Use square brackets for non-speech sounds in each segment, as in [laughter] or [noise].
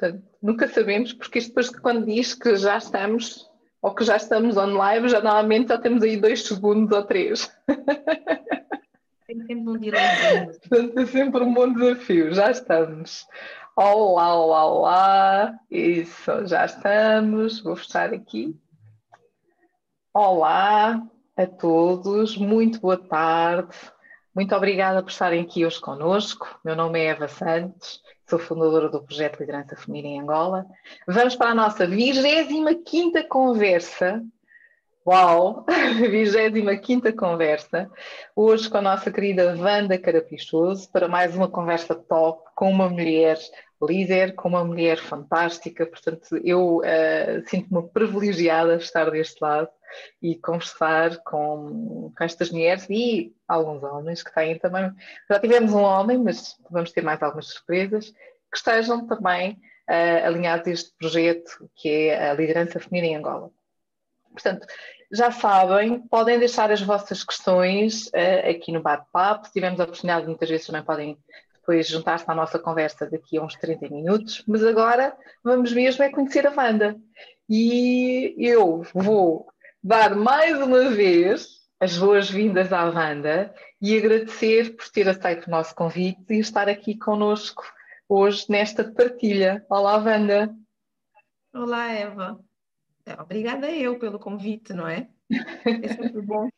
Portanto, nunca sabemos, porque isto depois quando diz que já estamos ou que já estamos on live, já normalmente já temos aí dois segundos ou três. [laughs] Tem sempre um delay. Portanto, é sempre um bom desafio. Já estamos. Olá, olá, olá. Isso, já estamos. Vou fechar aqui. Olá a todos, muito boa tarde. Muito obrigada por estarem aqui hoje conosco. Meu nome é Eva Santos, sou fundadora do projeto Liderança Feminina em Angola. Vamos para a nossa 25 conversa. Uau! [laughs] 25 conversa. Hoje com a nossa querida Wanda Carapichoso para mais uma conversa top com uma mulher líder, com uma mulher fantástica. Portanto, eu uh, sinto-me privilegiada de estar deste lado e conversar com, com estas mulheres e alguns homens que têm também. Já tivemos um homem, mas vamos ter mais algumas surpresas, que estejam também uh, alinhados a este projeto que é a liderança feminina em Angola. Portanto, já sabem, podem deixar as vossas questões uh, aqui no bate-papo. Se tivermos a oportunidade, muitas vezes também podem depois juntar-se à nossa conversa daqui a uns 30 minutos. Mas agora vamos mesmo é conhecer a Wanda. E eu vou dar mais uma vez as boas-vindas à Wanda e agradecer por ter aceito o nosso convite e estar aqui conosco hoje nesta partilha. Olá, Wanda. Olá, Eva. É, obrigada eu pelo convite, não é? É sempre bom.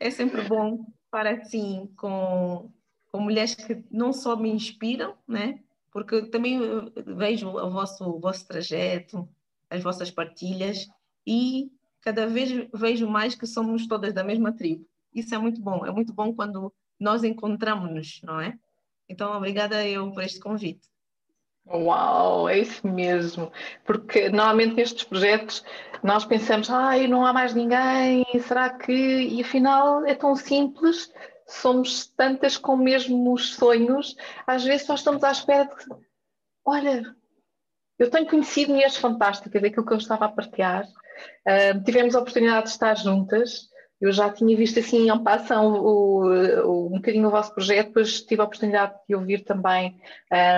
É sempre bom para assim com, com mulheres que não só me inspiram, né? Porque também vejo o vosso, o vosso trajeto, as vossas partilhas e cada vez vejo mais que somos todas da mesma tribo. Isso é muito bom. É muito bom quando nós encontramos-nos, não é? Então, obrigada eu por este convite. Uau, é isso mesmo. Porque normalmente nestes projetos nós pensamos, ai, não há mais ninguém, será que. E afinal é tão simples, somos tantas com mesmos sonhos, às vezes só estamos à espera de. Olha, eu tenho conhecido mulheres fantásticas, daquilo que eu estava a partilhar, Uh, tivemos a oportunidade de estar juntas. Eu já tinha visto assim em passão o, o, um bocadinho o vosso projeto, depois tive a oportunidade de ouvir também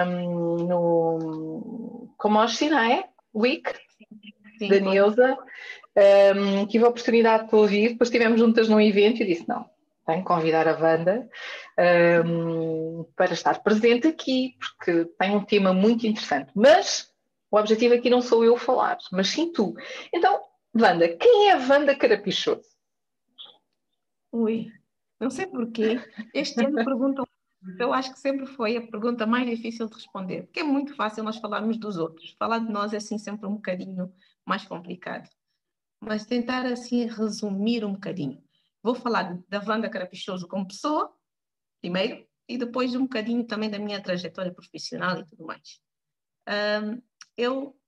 um, no Comoshi, não é? Week, Sim, da Neuza. Um, tive a oportunidade de ouvir, depois estivemos juntas num evento e disse: não, tenho que convidar a Wanda um, para estar presente aqui, porque tem um tema muito interessante. Mas o objetivo aqui não sou eu falar, mas sim tu. Então, Wanda, quem é a Wanda Carapichoso? Ui, não sei porquê. Este ano perguntam, eu acho que sempre foi a pergunta mais difícil de responder, porque é muito fácil nós falarmos dos outros. Falar de nós é assim sempre um bocadinho mais complicado. Mas tentar assim resumir um bocadinho. Vou falar da Wanda Carapichoso como pessoa, primeiro, e depois um bocadinho também da minha trajetória profissional e tudo mais. Um, eu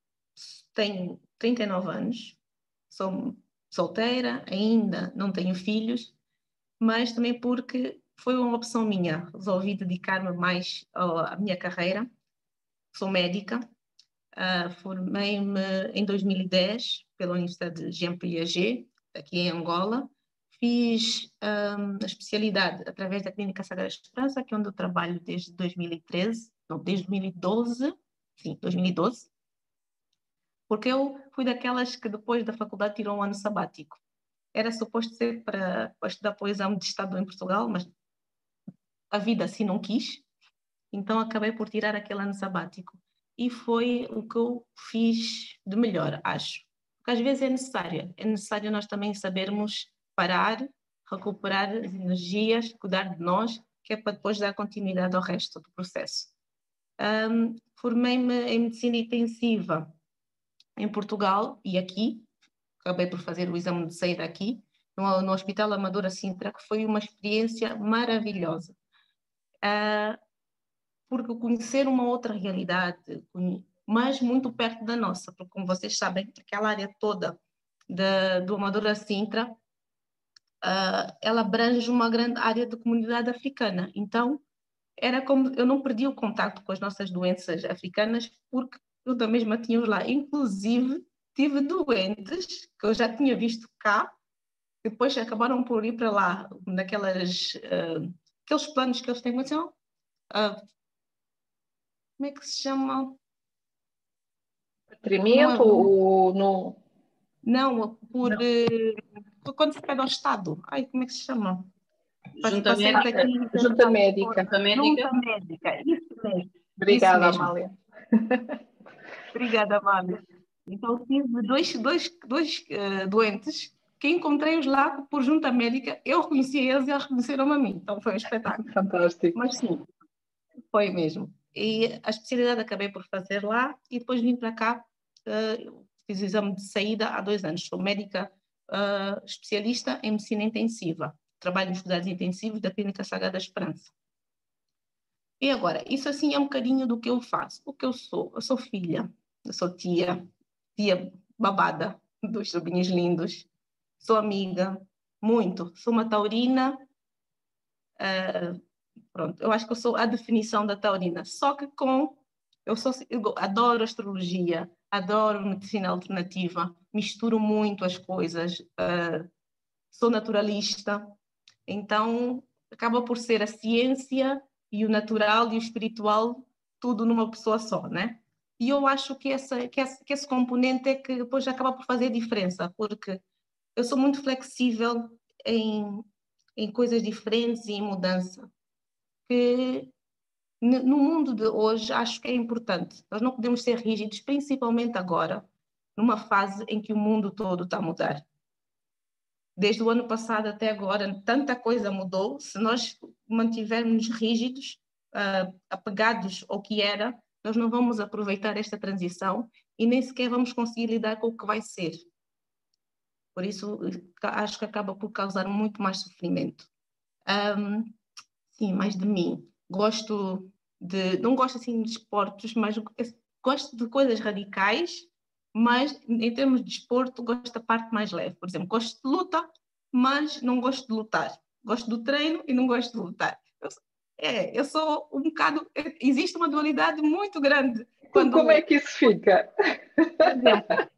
tenho 39 anos, sou solteira, ainda não tenho filhos, mas também porque foi uma opção minha. Resolvi dedicar-me mais à minha carreira. Sou médica, uh, formei-me em 2010 pela Universidade de Jean Piaget, aqui em Angola. Fiz um, a especialidade através da Clínica Sagrada Esperança, que é onde eu trabalho desde 2013, não, desde 2012, sim, 2012 porque eu fui daquelas que depois da faculdade tirou um ano sabático. Era suposto ser para, para estudar para o exame de Estado em Portugal, mas a vida assim não quis, então acabei por tirar aquele ano sabático. E foi o que eu fiz de melhor, acho. Porque às vezes é necessário, é necessário nós também sabermos parar, recuperar as energias, cuidar de nós, que é para depois dar continuidade ao resto do processo. Um, Formei-me em medicina intensiva em Portugal e aqui, acabei por fazer o exame de saída aqui, no, no Hospital Amadora Sintra, que foi uma experiência maravilhosa. Uh, porque conhecer uma outra realidade, mas muito perto da nossa, porque como vocês sabem, aquela área toda de, do Amadora Sintra, uh, ela abrange uma grande área de comunidade africana. Então, era como eu não perdi o contato com as nossas doenças africanas porque eu da mesma tinha lá. Inclusive, tive doentes que eu já tinha visto cá, depois acabaram por ir para lá, naquelas, uh, aqueles planos que eles têm, mas, uh, como é que se chama? Detrimento ou no. Não, por. Não. Uh, quando se pede ao Estado. Ai, como é que se chama? Junta médica. Aqui, junta médica. Junta médica. Junta médica, isso mesmo. Obrigada, isso mesmo. Amália. Obrigada, Amália. Então, tive dois, dois, dois uh, doentes que encontrei-os lá por junta médica. Eu reconheci eles e eles reconheceram a mim. Então, foi um espetáculo. Fantástico. Mas sim, foi mesmo. E a especialidade acabei por fazer lá e depois vim para cá. Uh, fiz o exame de saída há dois anos. Sou médica uh, especialista em medicina intensiva. Trabalho nos cuidados intensivos da Clínica Sagrada Esperança. E agora, isso assim é um bocadinho do que eu faço. O que eu sou? Eu sou filha, eu sou tia, tia babada dos sobrinhos lindos. Sou amiga, muito. Sou uma taurina. Uh, pronto, eu acho que eu sou a definição da taurina. Só que com... Eu, sou, eu adoro astrologia, adoro medicina alternativa, misturo muito as coisas. Uh, sou naturalista. Então, acaba por ser a ciência e o natural e o espiritual tudo numa pessoa só, né? E eu acho que, essa, que, esse, que esse componente é que depois acaba por fazer diferença, porque eu sou muito flexível em, em coisas diferentes e em mudança, que no mundo de hoje acho que é importante. Nós não podemos ser rígidos, principalmente agora, numa fase em que o mundo todo está a mudar. Desde o ano passado até agora, tanta coisa mudou. Se nós mantivermos rígidos, uh, apegados ao que era, nós não vamos aproveitar esta transição e nem sequer vamos conseguir lidar com o que vai ser. Por isso, acho que acaba por causar muito mais sofrimento. Um, sim, mais de mim. Gosto de. Não gosto assim de esportes, mas gosto de coisas radicais, mas em termos de esporte, gosto da parte mais leve. Por exemplo, gosto de luta, mas não gosto de lutar. Gosto do treino e não gosto de lutar. É, eu sou um bocado. Existe uma dualidade muito grande. Quando... Como é que isso fica? Por exemplo,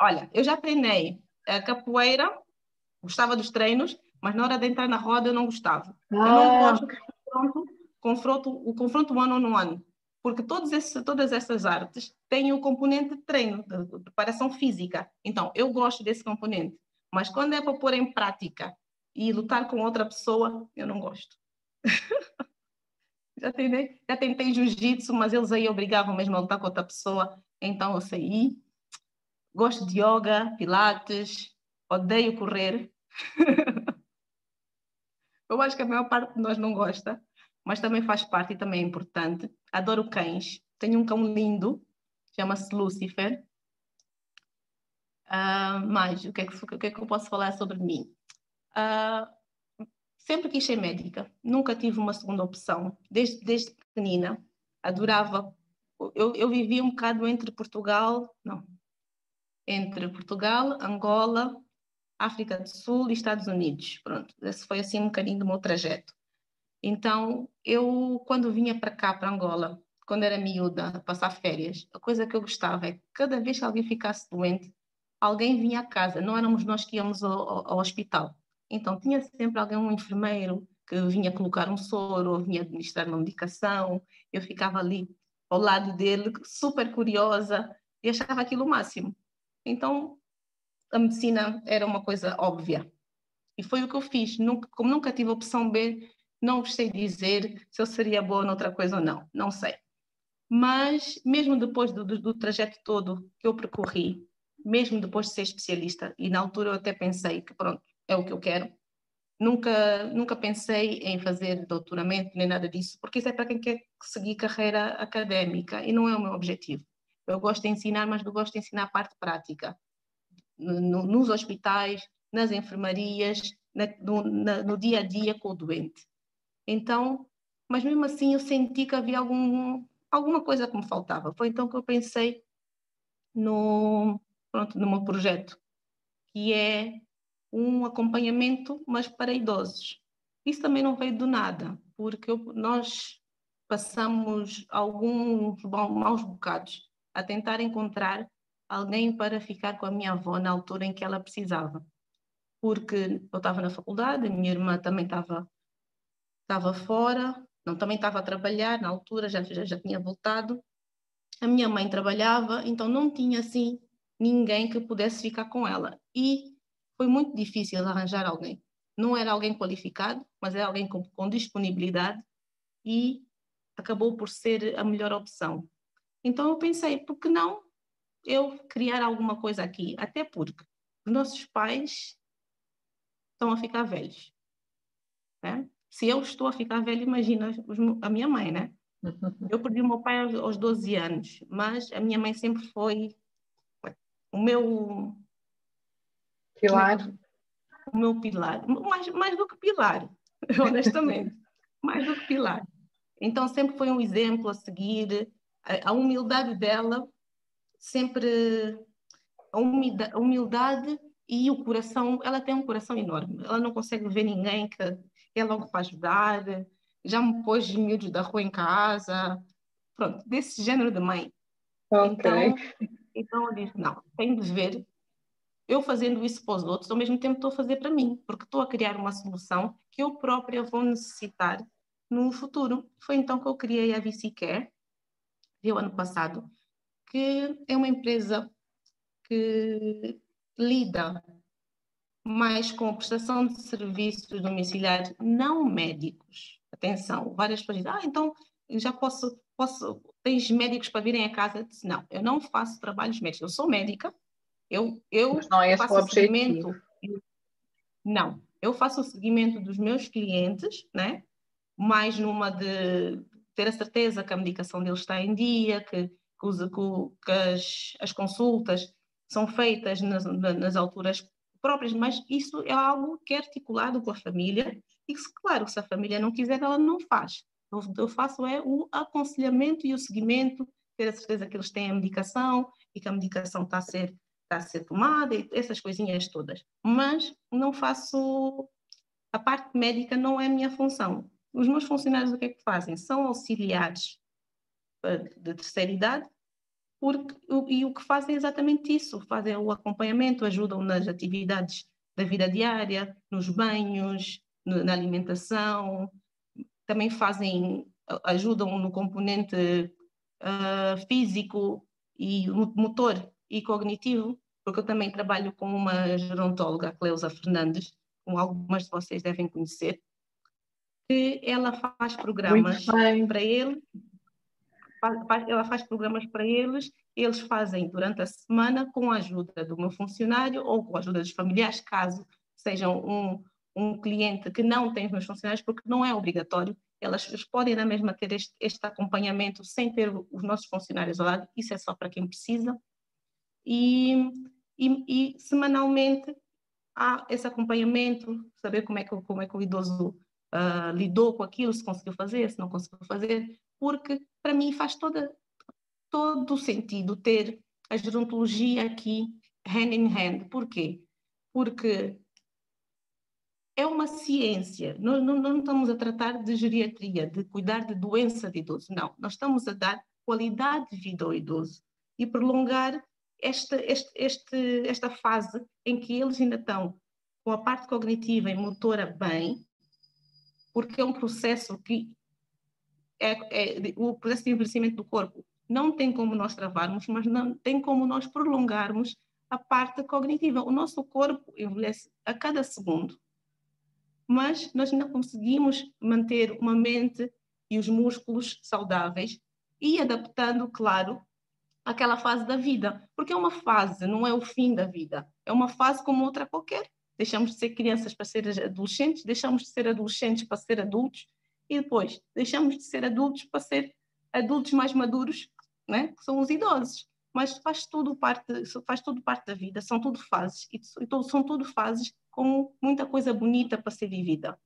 olha, eu já treinei a capoeira, gostava dos treinos, mas na hora de entrar na roda eu não gostava. Ah. Eu não ah. gosto do confronto, confronto, o confronto ano no ano, porque todos esse, todas essas artes têm o componente de treino, de preparação física. Então, eu gosto desse componente, mas quando é para pôr em prática e lutar com outra pessoa, eu não gosto. [laughs] já tentei, já tentei jiu-jitsu, mas eles aí obrigavam mesmo a lutar com outra pessoa, então eu saí. Gosto de yoga, pilates, odeio correr. [laughs] eu acho que a maior parte de nós não gosta, mas também faz parte e também é importante. Adoro cães. Tenho um cão lindo, chama-se Lucifer. Uh, mais, o que, é que, o que, é que eu posso falar sobre mim? Uh, Sempre quis ser médica, nunca tive uma segunda opção. Desde, desde pequenina, adorava. Eu, eu vivia um bocado entre Portugal, não, entre Portugal, Angola, África do Sul e Estados Unidos. Pronto, esse foi assim um bocadinho do meu trajeto. Então, eu, quando vinha para cá, para Angola, quando era miúda, passar férias, a coisa que eu gostava é que cada vez que alguém ficasse doente, alguém vinha a casa, não éramos nós que íamos ao, ao, ao hospital. Então, tinha sempre alguém, um enfermeiro, que vinha colocar um soro, ou vinha administrar uma medicação. Eu ficava ali ao lado dele, super curiosa, e achava aquilo o máximo. Então, a medicina era uma coisa óbvia. E foi o que eu fiz. Nunca, como nunca tive opção B, não sei dizer se eu seria boa noutra coisa ou não. Não sei. Mas, mesmo depois do, do, do trajeto todo que eu percorri, mesmo depois de ser especialista, e na altura eu até pensei que, pronto, é o que eu quero. Nunca, nunca pensei em fazer doutoramento nem nada disso, porque isso é para quem quer seguir carreira académica e não é o meu objetivo. Eu gosto de ensinar, mas eu gosto de ensinar a parte prática. No, nos hospitais, nas enfermarias, na, no, na, no dia a dia com o doente. Então, mas mesmo assim eu senti que havia algum, alguma coisa que me faltava. Foi então que eu pensei no, pronto, no meu projeto, que é um acompanhamento, mas para idosos. Isso também não veio do nada, porque nós passamos alguns maus bocados a tentar encontrar alguém para ficar com a minha avó na altura em que ela precisava. Porque eu estava na faculdade, a minha irmã também estava, estava fora, não, também estava a trabalhar na altura, já, já, já tinha voltado, a minha mãe trabalhava, então não tinha assim ninguém que pudesse ficar com ela. E foi muito difícil arranjar alguém. Não era alguém qualificado, mas era alguém com, com disponibilidade e acabou por ser a melhor opção. Então eu pensei, por que não eu criar alguma coisa aqui? Até porque nossos pais estão a ficar velhos. Né? Se eu estou a ficar velho, imagina a minha mãe, né? [laughs] Eu perdi o meu pai aos 12 anos, mas a minha mãe sempre foi o meu pilar. O meu pilar, mais, mais do que pilar, [laughs] honestamente, mais do que pilar. Então sempre foi um exemplo a seguir, a, a humildade dela, sempre a humildade, a humildade e o coração, ela tem um coração enorme. Ela não consegue ver ninguém que ela logo para ajudar. Já me pôs miúdos da rua em casa. Pronto, desse género de mãe. Então, então eu disse, não, tenho de ver eu fazendo isso para os outros, ao mesmo tempo estou a fazer para mim, porque estou a criar uma solução que eu própria vou necessitar no futuro. Foi então que eu criei a VCCare, o ano passado, que é uma empresa que lida mais com prestação de serviços domiciliares não médicos. Atenção, várias pessoas dizem, ah, então já posso, posso, tens médicos para virem a casa? Disse, não, eu não faço trabalhos médicos, eu sou médica, eu, eu Mas não é faço o seguimento. Não, eu faço o seguimento dos meus clientes, né? mais numa de ter a certeza que a medicação deles está em dia, que, que, os, que as, as consultas são feitas nas, nas alturas próprias, mas isso é algo que é articulado com a família e que, claro, se a família não quiser, ela não faz. Eu, eu faço é o aconselhamento e o seguimento, ter a certeza que eles têm a medicação e que a medicação está a ser, a ser tomada e essas coisinhas todas. Mas não faço... A parte médica não é a minha função. Os meus funcionários o que é que fazem? São auxiliares eh, de terceira idade porque, e o que fazem é exatamente isso, fazem o acompanhamento, ajudam nas atividades da vida diária, nos banhos, na alimentação, também fazem, ajudam no componente uh, físico e motor e cognitivo, porque eu também trabalho com uma gerontóloga, Cleusa Fernandes, como algumas de vocês devem conhecer, que ela faz programas para ele ela faz programas para eles, eles fazem durante a semana com a ajuda do meu funcionário ou com a ajuda dos familiares, caso sejam um, um cliente que não tem os meus funcionários, porque não é obrigatório, elas podem na mesma ter este, este acompanhamento sem ter os nossos funcionários ao lado, isso é só para quem precisa. E, e, e semanalmente há esse acompanhamento, saber como é que, como é que o idoso uh, lidou com aquilo, se conseguiu fazer, se não conseguiu fazer, porque para mim faz toda, todo o sentido ter a gerontologia aqui hand in hand. Por quê? Porque é uma ciência. Nós não, não, estamos a tratar de geriatria, de cuidar de doença de idoso. Não, nós estamos a dar qualidade de vida ao idoso e prolongar esta, este, este, esta fase em que eles ainda estão com a parte cognitiva e motora bem, porque é um processo que é, é, o processo de envelhecimento do corpo não tem como nós travarmos, mas não tem como nós prolongarmos a parte cognitiva. O nosso corpo envelhece a cada segundo, mas nós ainda conseguimos manter uma mente e os músculos saudáveis e adaptando, claro, aquela fase da vida, porque é uma fase, não é o fim da vida, é uma fase como outra qualquer. Deixamos de ser crianças para ser adolescentes, deixamos de ser adolescentes para ser adultos, e depois deixamos de ser adultos para ser adultos mais maduros, né? que são os idosos. Mas faz tudo parte, faz tudo parte da vida, são tudo fases, e são tudo fases com muita coisa bonita para ser vivida.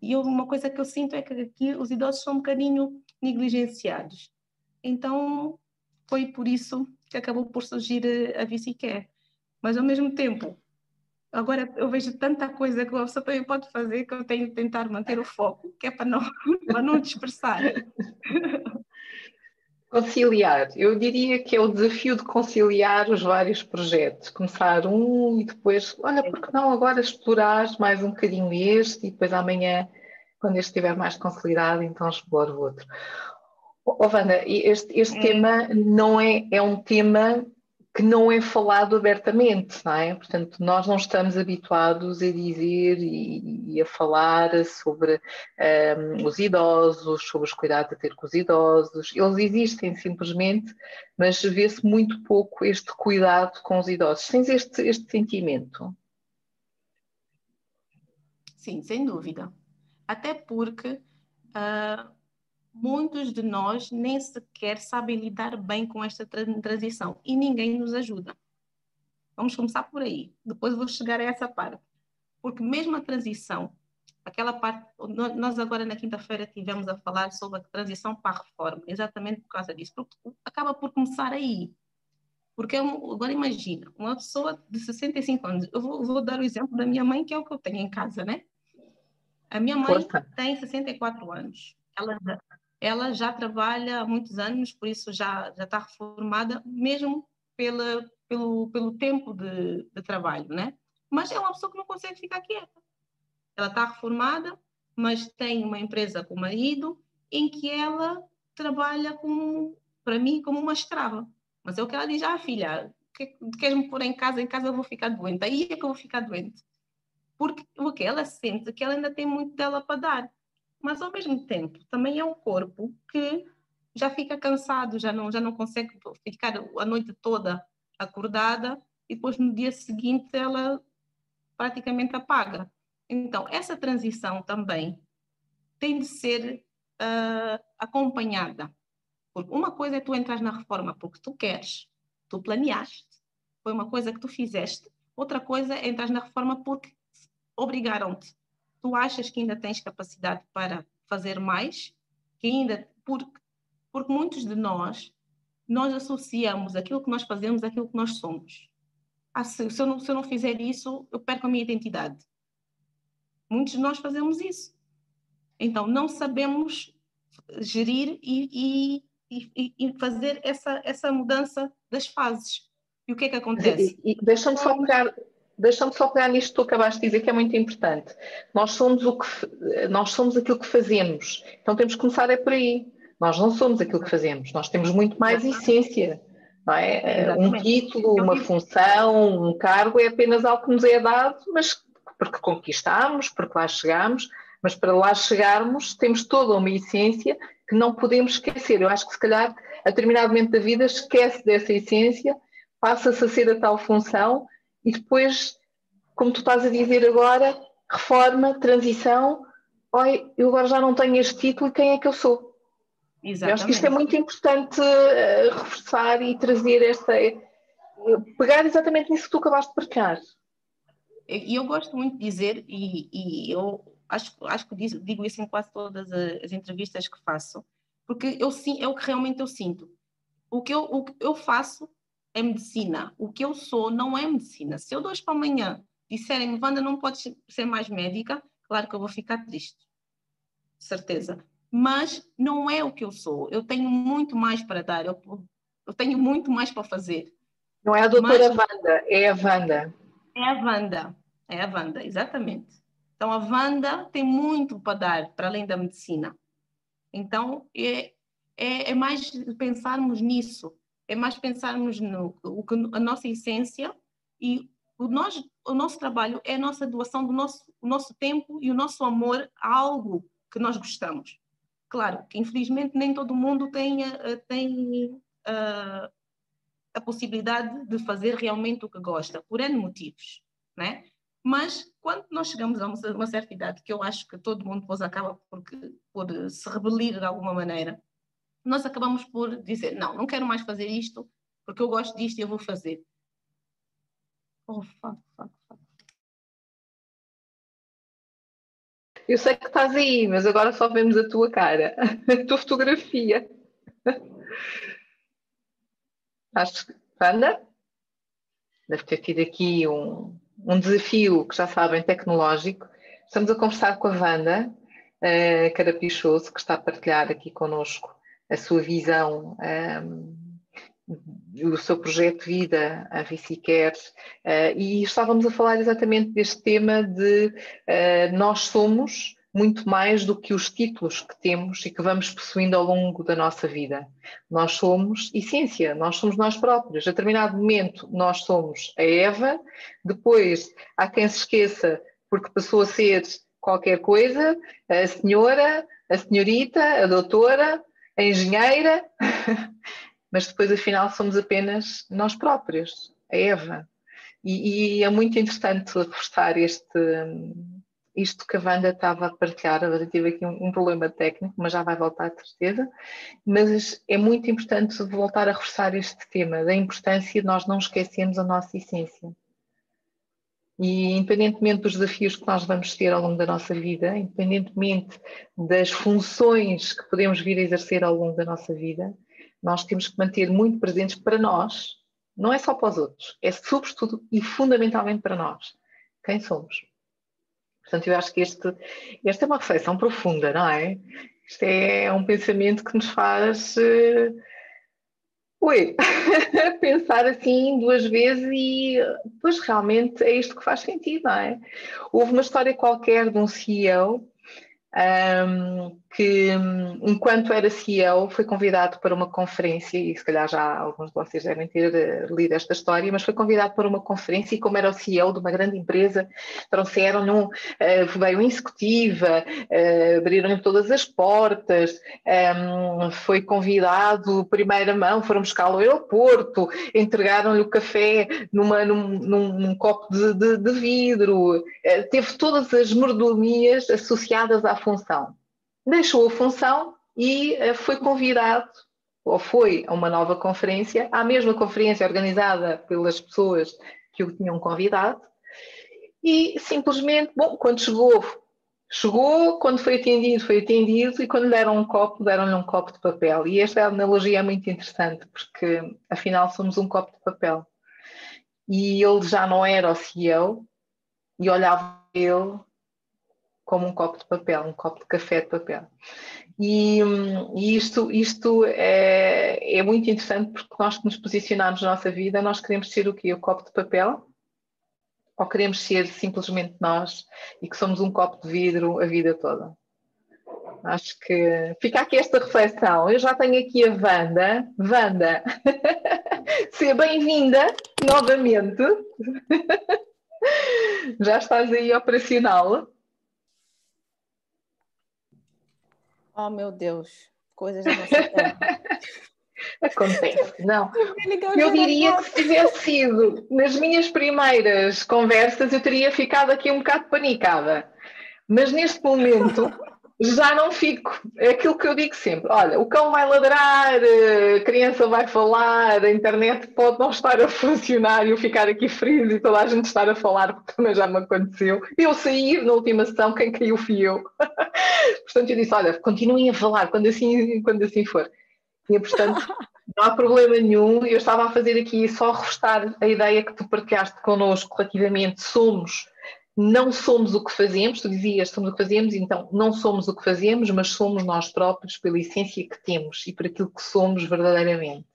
E uma coisa que eu sinto é que aqui os idosos são um bocadinho negligenciados. Então, foi por isso que acabou por surgir a VCCare. Mas, ao mesmo tempo, Agora eu vejo tanta coisa que a pessoa também pode fazer que eu tenho de tentar manter o foco, que é para não, [laughs] para não dispersar. Conciliar, eu diria que é o desafio de conciliar os vários projetos, começar um e depois, olha, por que não agora explorar mais um bocadinho este e depois amanhã, quando este estiver mais consolidado, então explorar o outro. Oh, Wanda, este, este é. tema não é, é um tema que não é falado abertamente, não é? Portanto, nós não estamos habituados a dizer e, e a falar sobre um, os idosos, sobre os cuidados a ter com os idosos. Eles existem simplesmente, mas vê-se muito pouco este cuidado com os idosos. Tens este, este sentimento? Sim, sem dúvida. Até porque uh, muitos de nós nem sequer sabem lidar bem com esta transição e ninguém nos ajuda. Vamos começar por aí, depois vou chegar a essa parte. Porque mesmo a transição, aquela parte, nós agora na quinta-feira tivemos a falar sobre a transição para a reforma, exatamente por causa disso, porque acaba por começar aí. Porque agora imagina, uma pessoa de 65 anos, eu vou, vou, dar o exemplo da minha mãe, que é o que eu tenho em casa, né? A minha mãe Força. tem 64 anos. Ela ela já trabalha há muitos anos, por isso já, já está reformada, mesmo pela, pelo, pelo tempo de, de trabalho, né? Mas é uma pessoa que não consegue ficar quieta. Ela está reformada, mas tem uma empresa com o marido em que ela trabalha como, para mim, como uma escrava. Mas é o que ela diz, ah, filha, que, queres-me pôr em casa? Em casa eu vou ficar doente. Aí é que eu vou ficar doente. Porque, porque ela sente que ela ainda tem muito dela para dar mas ao mesmo tempo também é um corpo que já fica cansado, já não, já não consegue ficar a noite toda acordada e depois no dia seguinte ela praticamente apaga. Então, essa transição também tem de ser uh, acompanhada. Porque uma coisa é tu entrar na reforma porque tu queres, tu planeaste, foi uma coisa que tu fizeste. Outra coisa é entrar na reforma porque obrigaram-te tu achas que ainda tens capacidade para fazer mais, que ainda, porque, porque muitos de nós, nós associamos aquilo que nós fazemos àquilo que nós somos. Ah, se, se, eu não, se eu não fizer isso, eu perco a minha identidade. Muitos de nós fazemos isso. Então, não sabemos gerir e, e, e, e fazer essa, essa mudança das fases. E o que é que acontece? Deixa-me só pegar, deixa-me só pegar nisto que tu acabaste de dizer, que é muito importante. Nós somos, o que, nós somos aquilo que fazemos. Então temos que começar é por aí. Nós não somos aquilo que fazemos, nós temos muito mais essência. Não é? Um título, uma função, um cargo é apenas algo que nos é dado, mas porque conquistamos, porque lá chegamos, mas para lá chegarmos temos toda uma essência que não podemos esquecer. Eu acho que se calhar a determinado momento da vida esquece dessa essência, passa-se a ser a tal função e depois, como tu estás a dizer agora, reforma, transição, oi, eu agora já não tenho este título e quem é que eu sou? Exatamente. Eu acho que isto é muito importante uh, reforçar e trazer esta. Uh, pegar exatamente nisso que tu acabaste de partilhar. E eu gosto muito de dizer, e, e eu acho, acho que digo, isso em quase todas as, as entrevistas que faço, porque eu, é o que realmente eu sinto. O que eu, o que eu faço é medicina. O que eu sou não é medicina. Se eu dois para amanhã disserem-me, Wanda, não podes ser mais médica, claro que eu vou ficar triste. Certeza. Mas não é o que eu sou. Eu tenho muito mais para dar. Eu, eu tenho muito mais para fazer. Não é a doutora Mas, Wanda, é a Wanda. É a Wanda. É a Wanda, exatamente. Então, a Wanda tem muito para dar, para além da medicina. Então, é, é, é mais pensarmos nisso é mais pensarmos no o que a nossa essência e o, nós, o nosso trabalho é a nossa doação do nosso, o nosso tempo e o nosso amor a algo que nós gostamos. Claro que infelizmente nem todo mundo tem, tem a possibilidade de fazer realmente o que gosta, por N motivos, né? Mas quando nós chegamos a uma certa idade, que eu acho que todo mundo depois acaba por se rebelir de alguma maneira, nós acabamos por dizer: não, não quero mais fazer isto, porque eu gosto disto e eu vou fazer. Oh, fuck, fuck. Eu sei que estás aí, mas agora só vemos a tua cara, a tua fotografia. Acho que, Wanda, deve ter tido aqui um, um desafio que já sabem, tecnológico. Estamos a conversar com a Wanda uh, Carapichoso, que está a partilhar aqui connosco a sua visão, um, o seu projeto de vida, a Riciquer, uh, e estávamos a falar exatamente deste tema de uh, nós somos muito mais do que os títulos que temos e que vamos possuindo ao longo da nossa vida. Nós somos essência, nós somos nós próprios. A determinado momento nós somos a Eva, depois há quem se esqueça porque passou a ser qualquer coisa, a senhora, a senhorita, a doutora, a engenheira, [laughs] mas depois afinal somos apenas nós próprios, a Eva. E, e é muito interessante reforçar este, isto que a Wanda estava a partilhar, eu tive aqui um, um, problema técnico, mas já vai voltar de certeza, mas é muito importante voltar a reforçar este tema, da importância de nós não esquecermos a nossa essência. E independentemente dos desafios que nós vamos ter ao longo da nossa vida, independentemente das funções que podemos vir a exercer ao longo da nossa vida, nós temos que manter muito presentes para nós, não é só para os outros, é sobretudo e fundamentalmente para nós, quem somos. Portanto, eu acho que este, esta é uma reflexão profunda, não é? Isto é um pensamento que nos faz. Uh, ui, [laughs] pensar assim duas vezes e pois realmente é isto que faz sentido, não é? Houve uma história qualquer de um CEO um, que, enquanto era CEO, foi convidado para uma conferência, e se calhar já alguns de vocês devem ter eh, lido esta história, mas foi convidado para uma conferência e, como era o CEO de uma grande empresa, trouxeram-lhe um, uh, veio executiva, uh, abriram-lhe todas as portas, um, foi convidado primeira mão, foram buscá-lo ao aeroporto, entregaram-lhe o café numa, num, num, num copo de, de, de vidro, uh, teve todas as mordomias associadas à função deixou a função e uh, foi convidado, ou foi a uma nova conferência, à mesma conferência organizada pelas pessoas que o tinham convidado, e simplesmente, bom, quando chegou, chegou, quando foi atendido, foi atendido, e quando deram um copo, deram-lhe um copo de papel. E esta analogia é muito interessante, porque afinal somos um copo de papel. E ele já não era o CEO, e olhava ele como um copo de papel, um copo de café de papel. E, e isto, isto é, é, muito interessante porque nós que nos posicionamos na nossa vida, nós queremos ser o quê? O copo de papel? Ou queremos ser simplesmente nós e que somos um copo de vidro a vida toda? Acho que fica aqui esta reflexão. Eu já tenho aqui a Wanda. Wanda, [laughs] seja bem-vinda novamente. [laughs] já estás aí operacional. Oh, meu Deus, coisas da nossa terra. [laughs] Acontece, não. Eu diria que se tivesse sido nas minhas primeiras conversas, eu teria ficado aqui um bocado panicada. Mas neste momento já não fico. É aquilo que eu digo sempre: olha, o cão vai ladrar, a criança vai falar, a internet pode não estar a funcionar e eu ficar aqui frio e toda a gente estar a falar, porque também já me aconteceu. Eu sair na última sessão, quem caiu fui eu. [laughs] portanto, eu disse: olha, continuem a falar quando assim, quando assim for. E, portanto, [laughs] não há problema nenhum. Eu estava a fazer aqui só restar a ideia que tu partilhaste connosco relativamente somos não somos o que fazemos, tu dizias somos o que fazemos, então não somos o que fazemos, mas somos nós próprios pela essência que temos e por aquilo que somos verdadeiramente.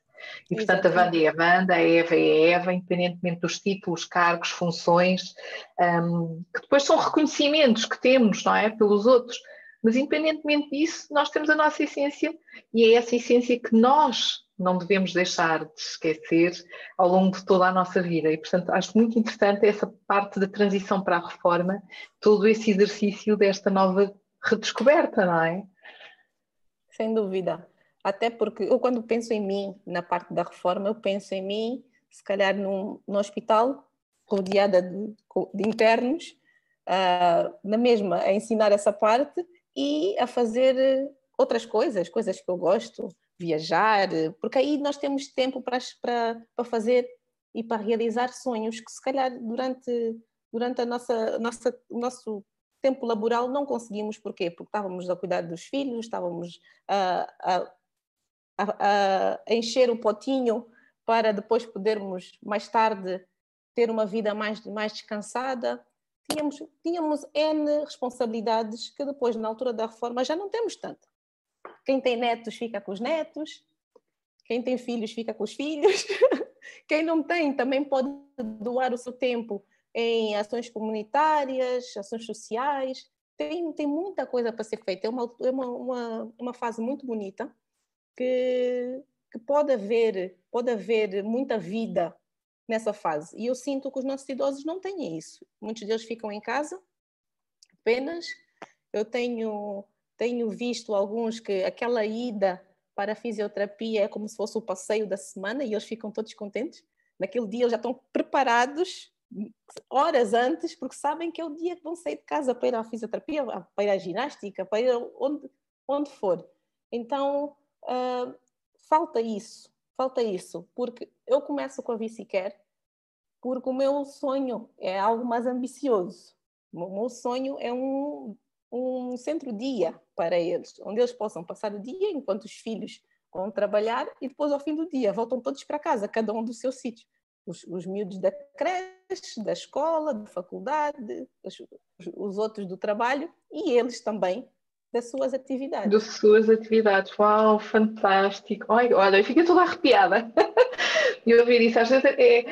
E portanto Exatamente. a Wanda é a Wanda, a Eva é a Eva, independentemente dos títulos, cargos, funções, um, que depois são reconhecimentos que temos, não é, pelos outros. Mas independentemente disso, nós temos a nossa essência e é essa essência que nós não devemos deixar de esquecer ao longo de toda a nossa vida. E, portanto, acho muito interessante essa parte da transição para a reforma, todo esse exercício desta nova redescoberta, não é? Sem dúvida. Até porque eu, quando penso em mim, na parte da reforma, eu penso em mim, se calhar, num, no hospital, rodeada de, de internos, uh, na mesma, a ensinar essa parte e a fazer outras coisas, coisas que eu gosto, viajar, porque aí nós temos tempo para, para, para fazer e para realizar sonhos que se calhar durante, durante a nossa, nossa, o nosso tempo laboral não conseguimos, porquê? Porque estávamos a cuidar dos filhos, estávamos a, a, a, a encher o potinho para depois podermos mais tarde ter uma vida mais, mais descansada. Tínhamos, tínhamos N responsabilidades que depois, na altura da reforma, já não temos tanto. Quem tem netos fica com os netos, quem tem filhos fica com os filhos, [laughs] quem não tem também pode doar o seu tempo em ações comunitárias, ações sociais. tem, tem muita coisa para ser feita. É uma, é uma, uma, uma fase muito bonita que, que pode, haver, pode haver muita vida nessa fase. E eu sinto que os nossos idosos não têm isso. Muitos deles ficam em casa apenas. Eu tenho, tenho visto alguns que aquela ida para a fisioterapia é como se fosse o passeio da semana e eles ficam todos contentes. Naquele dia eles já estão preparados horas antes, porque sabem que é o dia que vão sair de casa para ir à fisioterapia, para ir à ginástica, para ir onde, onde for. Então, uh, falta isso, falta isso, porque eu começo com a Vicicare, porque o meu sonho é algo mais ambicioso. O meu sonho é um, um centro-dia para eles, onde eles possam passar o dia enquanto os filhos vão trabalhar e depois, ao fim do dia, voltam todos para casa, cada um do seu sítio os, os miúdos da creche, da escola, da faculdade, os, os outros do trabalho e eles também das suas atividades. Das suas atividades. Uau, fantástico. Olha, olha eu fiquei toda arrepiada [laughs] de ouvir isso. Às vezes é,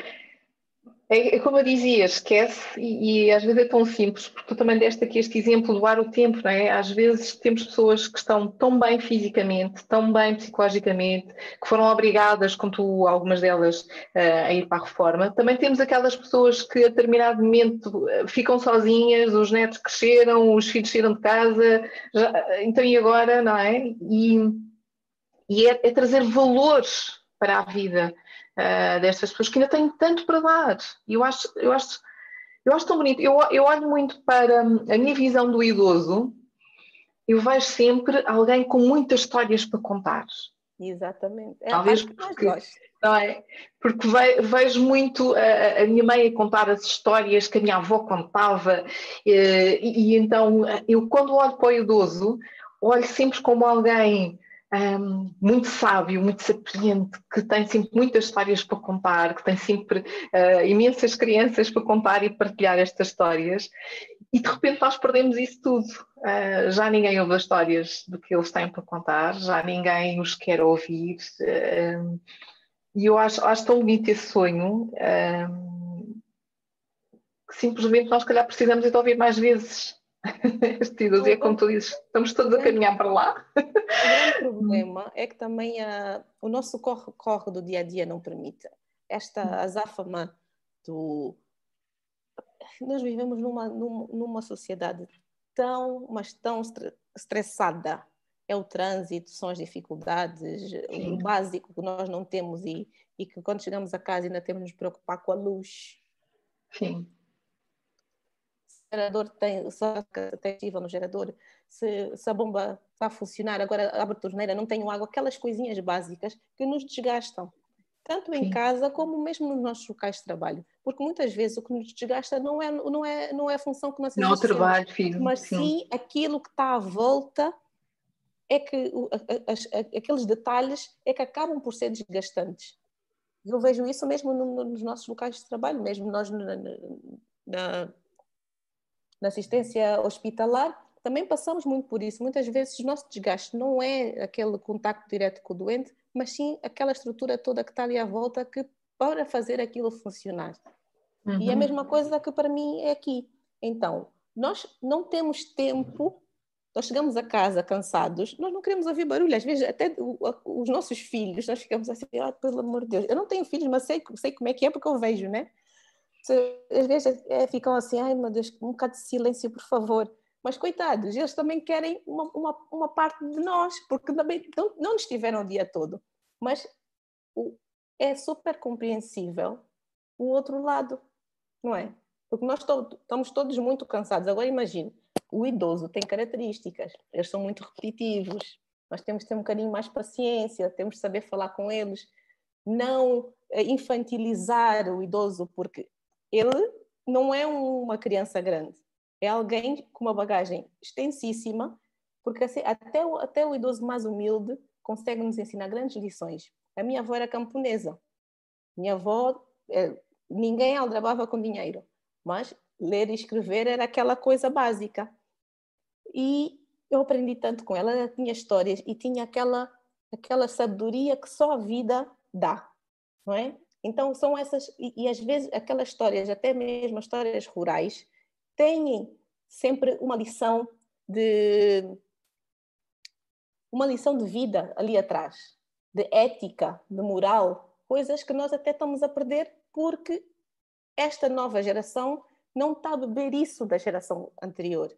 é, é, como eu dizia, esquece, e, e, às vezes é tão simples, porque tu também deste aqui este exemplo do ar o tempo, não é? Às vezes temos pessoas que estão tão bem fisicamente, tão bem psicologicamente, que foram obrigadas, como tu, algumas delas, uh, a ir para a reforma. Também temos aquelas pessoas que a determinado momento eh, ficam sozinhas, os netos cresceram, os filhos saíram de casa, já, então e agora, não é? E, e é, é trazer valores para a vida uh, destas pessoas que ainda têm tanto para dar. E eu acho, eu acho, eu acho tão bonito. Eu, eu olho muito para a minha visão do idoso, eu vejo sempre alguém com muitas histórias para contar. Exatamente. É Talvez porque, não é? porque vejo muito a, a, minha mãe a contar as histórias que a minha avó contava, e, e, então eu, quando olho para o idoso, olho sempre como alguém um, muito sábio, muito sapiente, que tem sempre muitas histórias para contar, que tem sempre uh, imensas crianças para contar e partilhar estas histórias, e de repente nós perdemos isso tudo. Uh, já ninguém ouve as histórias do que eles têm para contar, já ninguém os quer ouvir, uh, e eu acho, acho tão bonito esse sonho. que simplesmente nós, se calhar, precisamos de ouvir mais vezes [laughs] este idoso, é como tu dizes, estamos todos a caminhar para lá. O grande [laughs] problema é que também a, o nosso corre-corre do dia a dia não permite. Esta hum. azáfama do. Nós vivemos numa, numa sociedade tão, mas tão estressada. É o trânsito, são as dificuldades, Sim. o básico que nós não temos e, e que quando chegamos a casa ainda temos de nos preocupar com a luz. Sim gerador tem, só tem ativa no gerador, se, se, a bomba está a funcionar, agora abre a torneira, não tenho água, aquelas coisinhas básicas que nos desgastam, tanto em sim. casa como mesmo nos nossos locais de trabalho, porque muitas vezes o que nos desgasta não é, não é, não é a função que nós Não é o trabalho, filho. Mas sim. sim aquilo que está à volta é que aqueles detalhes é que acabam por ser desgastantes. Eu vejo isso mesmo nos nossos locais de trabalho, mesmo nós na, na, na assistência hospitalar, também passamos muito por isso. Muitas vezes o nosso desgaste não é aquele contacto direto com o doente, mas sim aquela estrutura toda que está ali à volta que para fazer aquilo funcionar. Uhum. E a mesma coisa que para mim é aqui. Então, nós não temos tempo, nós chegamos a casa cansados, nós não queremos ouvir barulho. Às vezes, até os nossos filhos, nós ficamos assim, oh, pelo amor de Deus. Eu não tenho filhos, mas sei, sei como é que é porque eu vejo, né? Às vezes é, ficam assim, ai meu Deus, um bocado de silêncio, por favor. Mas coitados, eles também querem uma, uma, uma parte de nós, porque também não, não estiveram o dia todo. Mas o, é super compreensível o outro lado, não é? Porque nós to estamos todos muito cansados. Agora imagine, o idoso tem características, eles são muito repetitivos, nós temos que ter um bocadinho mais paciência, temos que saber falar com eles, não eh, infantilizar o idoso, porque ele não é uma criança grande, é alguém com uma bagagem extensíssima, porque assim, até, o, até o idoso mais humilde consegue nos ensinar grandes lições. A minha avó era camponesa. Minha avó, é, ninguém aldrabava com dinheiro, mas ler e escrever era aquela coisa básica. E eu aprendi tanto com ela, ela tinha histórias e tinha aquela, aquela sabedoria que só a vida dá, não é? Então, são essas, e, e, às vezes aquelas histórias, até mesmo as histórias rurais, têm sempre uma lição de uma lição de vida ali atrás, de ética, de moral, coisas que nós até estamos a perder porque esta nova geração não está a beber isso da geração anterior.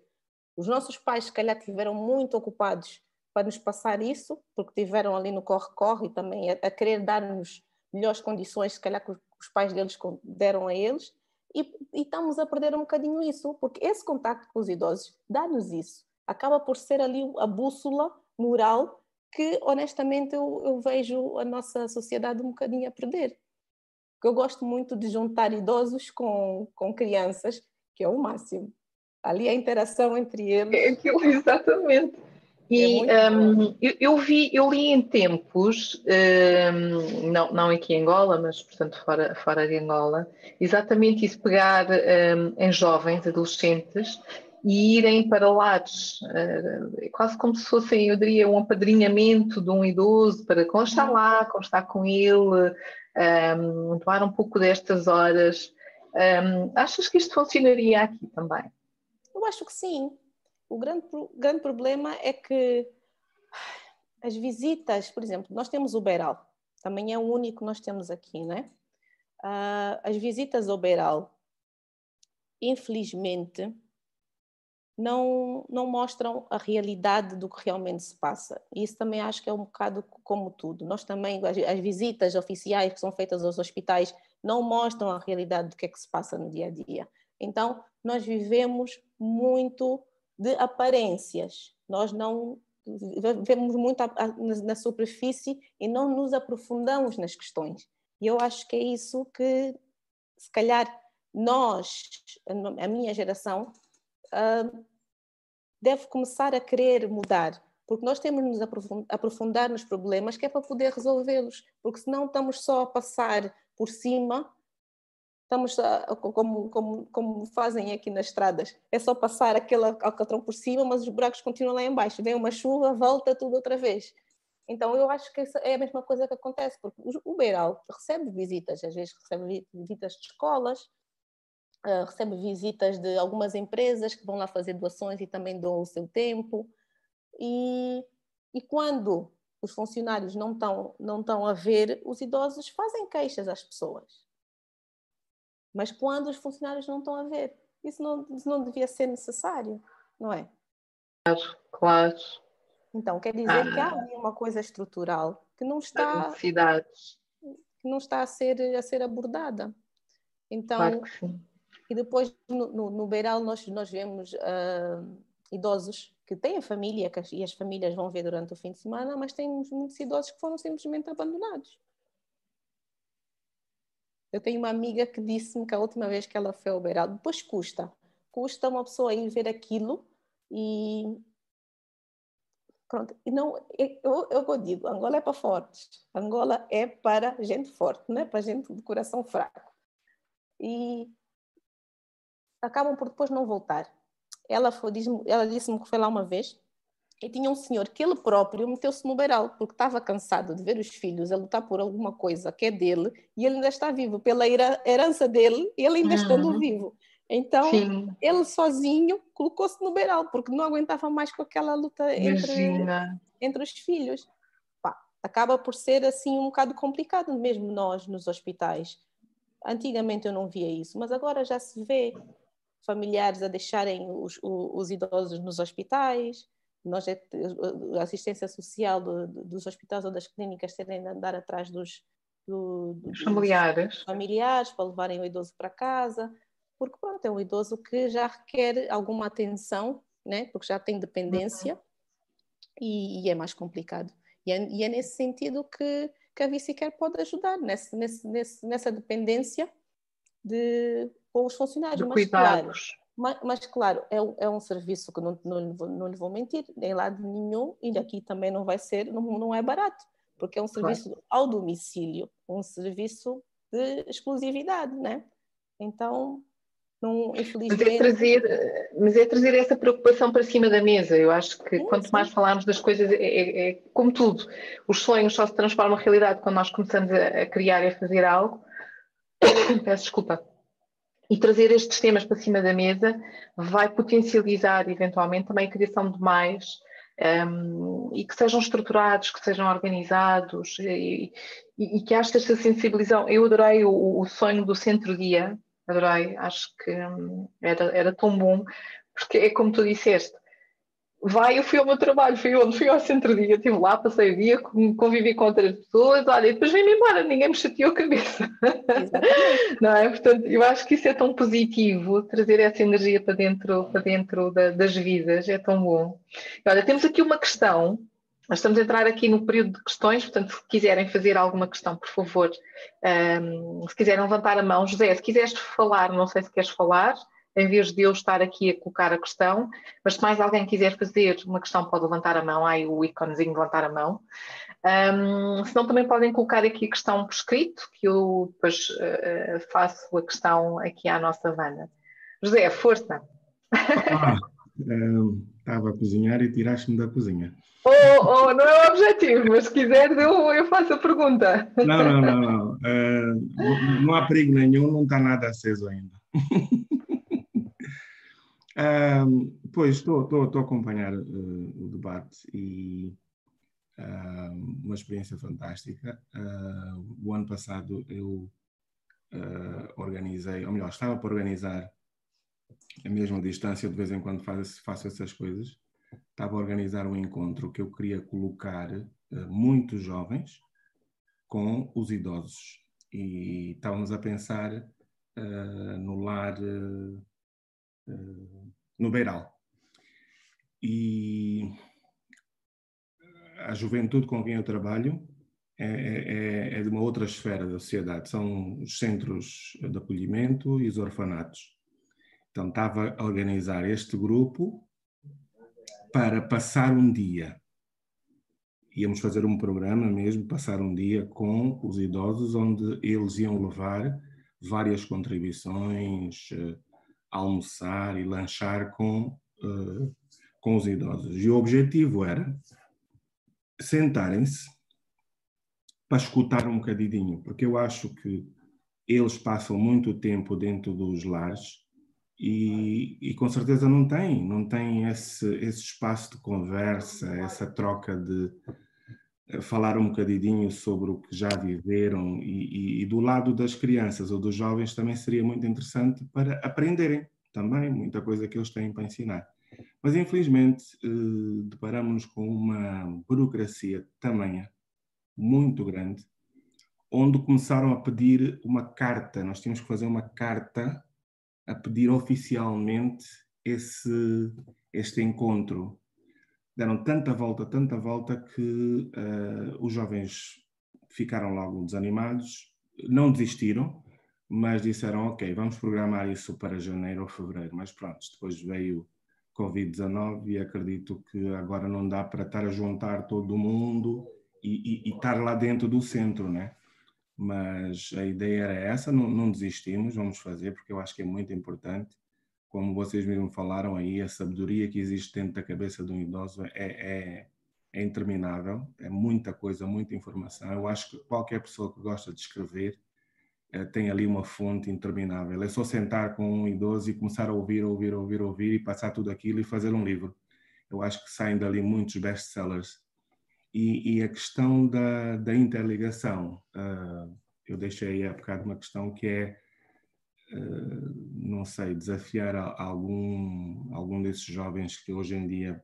Os nossos pais, se calhar, tiveram muito ocupados para nos passar isso, porque tiveram ali no corre-corre e também a, a querer dar-nos melhores condições, se calhar, que os pais deles deram a eles, e, e, estamos a perder um bocadinho isso, porque esse contacto com os idosos dá-nos isso. Acaba por ser ali a bússola moral que, honestamente, eu, eu vejo a nossa sociedade um bocadinho a perder. Eu gosto muito de juntar idosos com, com crianças, que é o máximo. Ali a interação entre eles. É aquilo, [laughs] exatamente. E é um, eu, eu, vi, eu li em tempos, um, não, não aqui em Angola, mas portanto fora, fora de Angola, exatamente isso, pegar um, em jovens, adolescentes, e irem para lares, uh, quase como se fossem, eu diria, um apadrinhamento de um idoso para constar lá, constar com ele, um, tomar um pouco destas horas. Um, achas que isto funcionaria aqui também? Eu acho que sim. O grande, grande problema é que as visitas, por exemplo, nós temos o Beral, também é o único que nós temos aqui, né? Uh, as visitas ao Beral, infelizmente, não, não mostram a realidade do que realmente se passa. Isso também acho que é um bocado como tudo. Nós também, as, as visitas oficiais que são feitas aos hospitais, não mostram a realidade do que é que se passa no dia a dia. Então, nós vivemos muito de aparências. Nós não vemos muito na superfície e não nos aprofundamos nas questões. E eu acho que é isso que, se calhar, nós, a minha geração, deve começar a querer mudar, porque nós temos de nos aprofundar nos problemas que é para poder resolvê-los, porque senão estamos só a passar por cima estamos a, como, como, como fazem aqui nas estradas, é só passar aquele alcatrão por cima, mas os buracos continuam lá embaixo. Vem uma chuva, volta tudo outra vez. Então eu acho que é a mesma coisa que acontece, porque o Beiral recebe visitas, às vezes recebe visitas de escolas, uh, recebe visitas de algumas empresas que vão lá fazer doações e também dão o seu tempo. E, e quando os funcionários não estão, não a ver, os idosos fazem queixas às pessoas mas quando os funcionários não estão a ver, isso não, isso não devia ser necessário, não é? Claro, claro. Então, quer dizer ah. que há ali uma coisa estrutural que não está, que não está a ser, a ser abordada. Então, claro e depois no, no, no Beiral nós, nós vemos uh, idosos que têm família que as, e as famílias vão ver durante o fim de semana, mas temos muitos idosos que foram simplesmente abandonados. Eu tenho uma amiga que disse-me que a última vez que ela foi ao Beiral, depois custa, custa uma pessoa ir ver aquilo e pronto. E não, eu, eu digo, Angola é para fortes, Angola é para gente forte, não é para gente de coração fraco. E acabam por depois não voltar. Ela, ela disse-me que foi lá uma vez e tinha um senhor que ele próprio meteu-se no beiral, porque estava cansado de ver os filhos a lutar por alguma coisa que é dele, e ele ainda está vivo, pela herança dele, ele ainda uhum. estando vivo. Então, Sim. ele sozinho colocou-se no beiral, porque não aguentava mais com aquela luta entre, entre os filhos. Pá, acaba por ser assim um bocado complicado, mesmo nós nos hospitais. Antigamente eu não via isso, mas agora já se vê familiares a deixarem os, os, os idosos nos hospitais, nós é, a assistência social do, dos hospitais ou das clínicas terem de andar atrás dos, do, dos familiares. familiares para levarem o idoso para casa, porque pronto, é um idoso que já requer alguma atenção, né? porque já tem dependência uhum. e, e, é mais complicado. E é, e é, nesse sentido que, que a Vicicare pode ajudar, nesse, nesse, nesse, nessa dependência de, com os funcionários. De cuidados. Claro, mas, mas, claro, é, é, um serviço que não, não, não lhe vou mentir, em lado nenhum, e aqui também não vai ser, não, não é barato, porque é um serviço claro. ao domicílio, um serviço de exclusividade, né? Então, não, infelizmente... Mas é, trazer, mas é trazer essa preocupação para cima da mesa. Eu acho que sim, quanto sim. mais falarmos das coisas, é, é, é, como tudo, os sonhos só se transformam em realidade quando nós começamos a, a criar e a fazer algo. [coughs] Peço desculpa E trazer estes temas para cima da mesa vai potencializar, eventualmente, também a criação de mais um, e que sejam estruturados, que sejam organizados e, e, e que haja esta sensibilização. Eu adorei o, o sonho do centro-dia, adorei, acho que hum, era, era tão bom, porque é como tu disseste, vai, eu fui ao meu trabalho, fui onde? Fui ao centro-dia, estive lá, passei o dia, convivi com outras pessoas, olha, e depois vim-me embora, ninguém me chateou a cabeça. [laughs] não é? Portanto, eu acho que isso é tão positivo, trazer essa energia para dentro, para dentro da, das vidas, é tão bom. E, olha, temos aqui uma questão, nós estamos a entrar aqui no período de questões, portanto, se quiserem fazer alguma questão, por favor, um, se quiserem levantar a mão. José, se quiseres falar, não sei se queres falar, em vez de eu estar aqui a colocar a questão, mas se mais alguém quiser fazer uma questão, pode levantar a mão, há aí o íconezinho de levantar a mão. Um, se não, também podem colocar aqui a questão por escrito, que eu depois uh, faço a questão aqui à nossa Vana. José, força! Ah, estava a cozinhar e tiraste-me da cozinha. Oh, oh, não é o objetivo, mas se quiser eu, eu faço a pergunta. Não, não, não, não. Uh, não há perigo nenhum, não está nada aceso ainda. [laughs] Um, pois, estou a acompanhar uh, o debate e uh, uma experiência fantástica. Uh, o ano passado eu organizei, ou melhor, estava para organizar a mesma distância, de vez em quando faço, faço essas coisas. Estava a organizar um encontro que eu queria colocar muitos jovens com os idosos e estávamos a pensar no lar no Beiral. E a juventude com quem eu trabalho é, é, é, de uma outra esfera da sociedade, são os centros de acolhimento e os orfanatos. Então, estava a organizar este grupo para passar um dia. Íamos fazer um programa mesmo, passar um dia com os idosos, onde eles iam levar várias contribuições, eh, almoçar e lanchar com, uh, com os idosos. E o objetivo era sentarem-se para escutar um bocadinho, porque eu acho que eles passam muito tempo dentro dos lares e, e, com certeza não têm, não têm esse, esse espaço de conversa, essa troca de falar um bocadinho sobre o que já viveram e, e, e, do lado das crianças ou dos jovens também seria muito interessante para aprenderem também muita coisa que eles têm para ensinar. Mas infelizmente eh, deparamos-nos com uma burocracia tamanha, muito grande, onde começaram a pedir uma carta, nós tínhamos que fazer uma carta a pedir oficialmente esse, este encontro deram tanta volta, tanta volta que uh, os jovens ficaram logo desanimados, não desistiram, mas disseram, ok, vamos programar isso para janeiro ou fevereiro. Mas pronto, depois veio Covid-19 e acredito que agora não dá para estar a juntar todo mundo e, e, e estar lá dentro do centro, né? Mas a ideia era essa, não, não desistimos, vamos fazer, porque eu acho que é muito importante como vocês mesmo falaram aí, a sabedoria que existe dentro da cabeça de um idoso é, é, é interminável, é muita coisa, muita informação. Eu acho que qualquer pessoa que gosta de escrever é, tem ali uma fonte interminável. É só sentar com um idoso e começar a ouvir, ouvir, ouvir, ouvir e passar tudo aquilo e fazer um livro. Eu acho que saem dali muitos best-sellers. E, e, a questão da, da interligação, uh, eu deixei há bocado uma questão que é não sei, desafiar algum, algum desses jovens que hoje em dia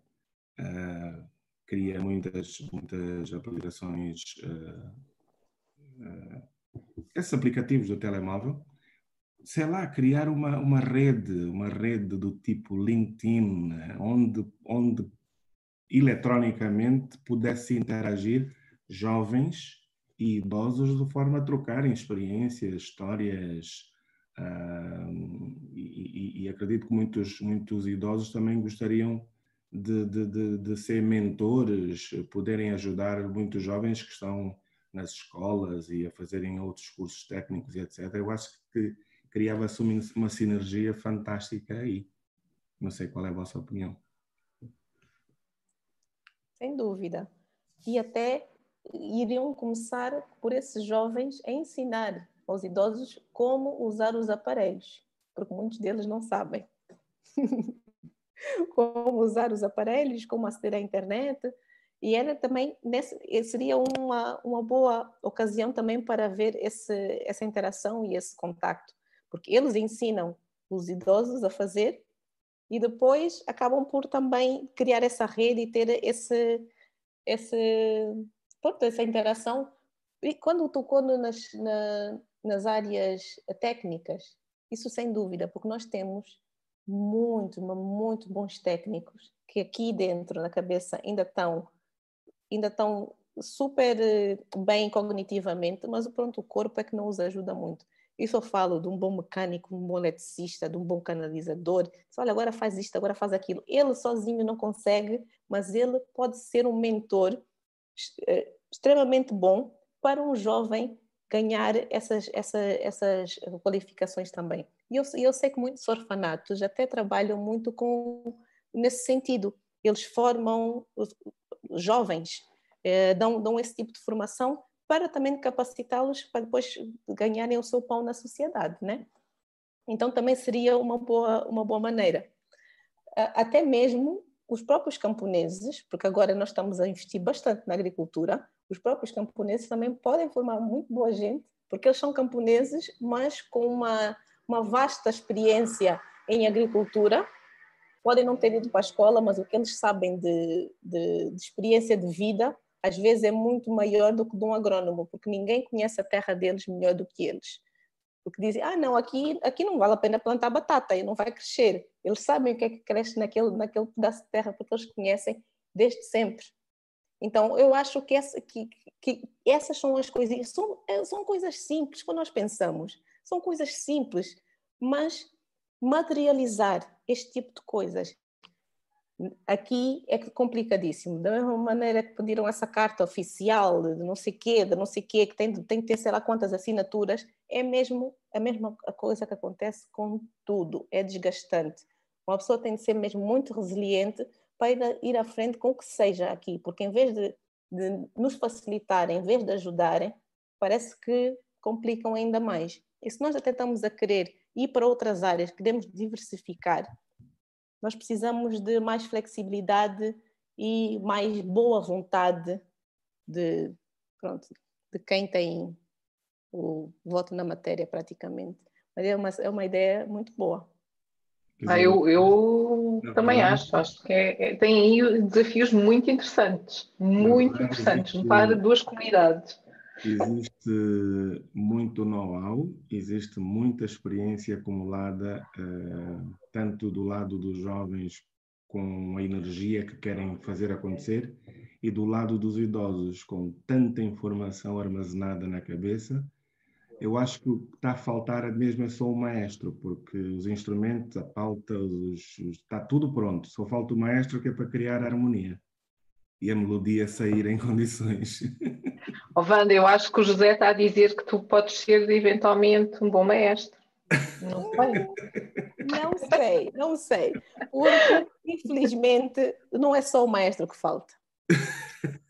uh, cria muitas, muitas aplicações, uh, uh, esses aplicativos do telemóvel, sei lá, criar uma, uma rede, uma rede do tipo LinkedIn, onde, onde eletronicamente pudesse interagir jovens e idosos de forma a trocarem experiências, histórias, E, e, acredito que muitos, muitos idosos também gostariam de, de, de, de, ser mentores, poderem ajudar muitos jovens que estão nas escolas e a fazerem outros cursos técnicos e etc. Eu acho que criava-se uma, uma sinergia fantástica aí. Não sei qual é a vossa opinião. Sem dúvida. E até iriam começar por esses jovens a ensinar aos idosos como usar os aparelhos. porque muitos deles não sabem [laughs] como usar os aparelhos, como aceder à internet. E era também, nesse, seria uma, uma boa ocasião também para ver esse, essa interação e esse contacto, porque eles ensinam os idosos a fazer e depois acabam por também criar essa rede e ter esse, esse, pronto, essa interação. E quando tocou nas, na, nas áreas técnicas, isso sem dúvida, porque nós temos muito, muito bons técnicos que aqui dentro na cabeça ainda estão ainda estão super eh, bem cognitivamente, mas pronto, o corpo é que não os ajuda muito. Isso eu falo de um bom mecânico, um bom eletricista, de um bom canalizador. Diz, Olha, agora faz isto, agora faz aquilo. Ele sozinho não consegue, mas ele pode ser um mentor eh, extremamente bom para um jovem ganhar essas, essa, essas qualificações também. E eu, eu sei que muitos orfanatos até trabalham muito com nesse sentido. Eles formam os jovens, eh, dão, dão esse tipo de formação para também capacitá-los para depois ganharem o seu pão na sociedade, né? Então também seria uma boa, uma boa maneira. Até mesmo os próprios camponeses, porque agora nós estamos a investir bastante na agricultura, os próprios camponeses também podem formar muito boa gente, porque eles são camponeses, mas com uma, uma vasta experiência em agricultura. Podem não ter ido para a escola, mas o que eles sabem de, de, de experiência de vida às vezes é muito maior do que de um agrônomo, porque ninguém conhece a terra deles melhor do que eles. Porque dizem, ah, não, aqui, aqui não vale a pena plantar batata, e não vai crescer. Eles sabem o que é que cresce naquele, naquele pedaço de terra, porque eles conhecem desde sempre. Então, eu acho que, essa, que, que essas são as coisas, são, é, são coisas simples quando nós pensamos, são coisas simples, mas materializar este tipo de coisas Aqui é complicadíssimo. Da mesma maneira que pediram essa carta oficial de não sei quê, de não sei quê, que tem, tem que ter sei lá quantas assinaturas, é mesmo a mesma coisa que acontece com tudo. É desgastante. Uma pessoa tem de ser mesmo muito resiliente para ir à frente com o que seja aqui, porque em vez de, de nos facilitarem, em vez de ajudarem, parece que complicam ainda mais. E se nós até estamos a querer ir para outras áreas, queremos diversificar, nós precisamos de mais flexibilidade e mais boa vontade de, pronto, de quem tem o voto na matéria, praticamente. Mas é uma, é uma ideia muito boa. Ah, eu, eu também acho, acho que é, é, tem aí desafios muito interessantes, muito interessantes para duas comunidades. Existe muito know-how, existe muita experiência acumulada, uh, tanto do lado dos jovens com a energia que querem fazer acontecer e do lado dos idosos com tanta informação armazenada na cabeça. Eu acho que o que está a faltar mesmo é só o maestro, porque os instrumentos, a pauta, os, os, está tudo pronto, só falta o maestro que é para criar harmonia e a melodia sair em [laughs] condições. Oh, Wanda, eu acho que o José está a dizer que tu podes ser eventualmente um bom maestro. Não sei. Não sei, não sei. Porque, infelizmente, não é só o maestro que falta. [laughs]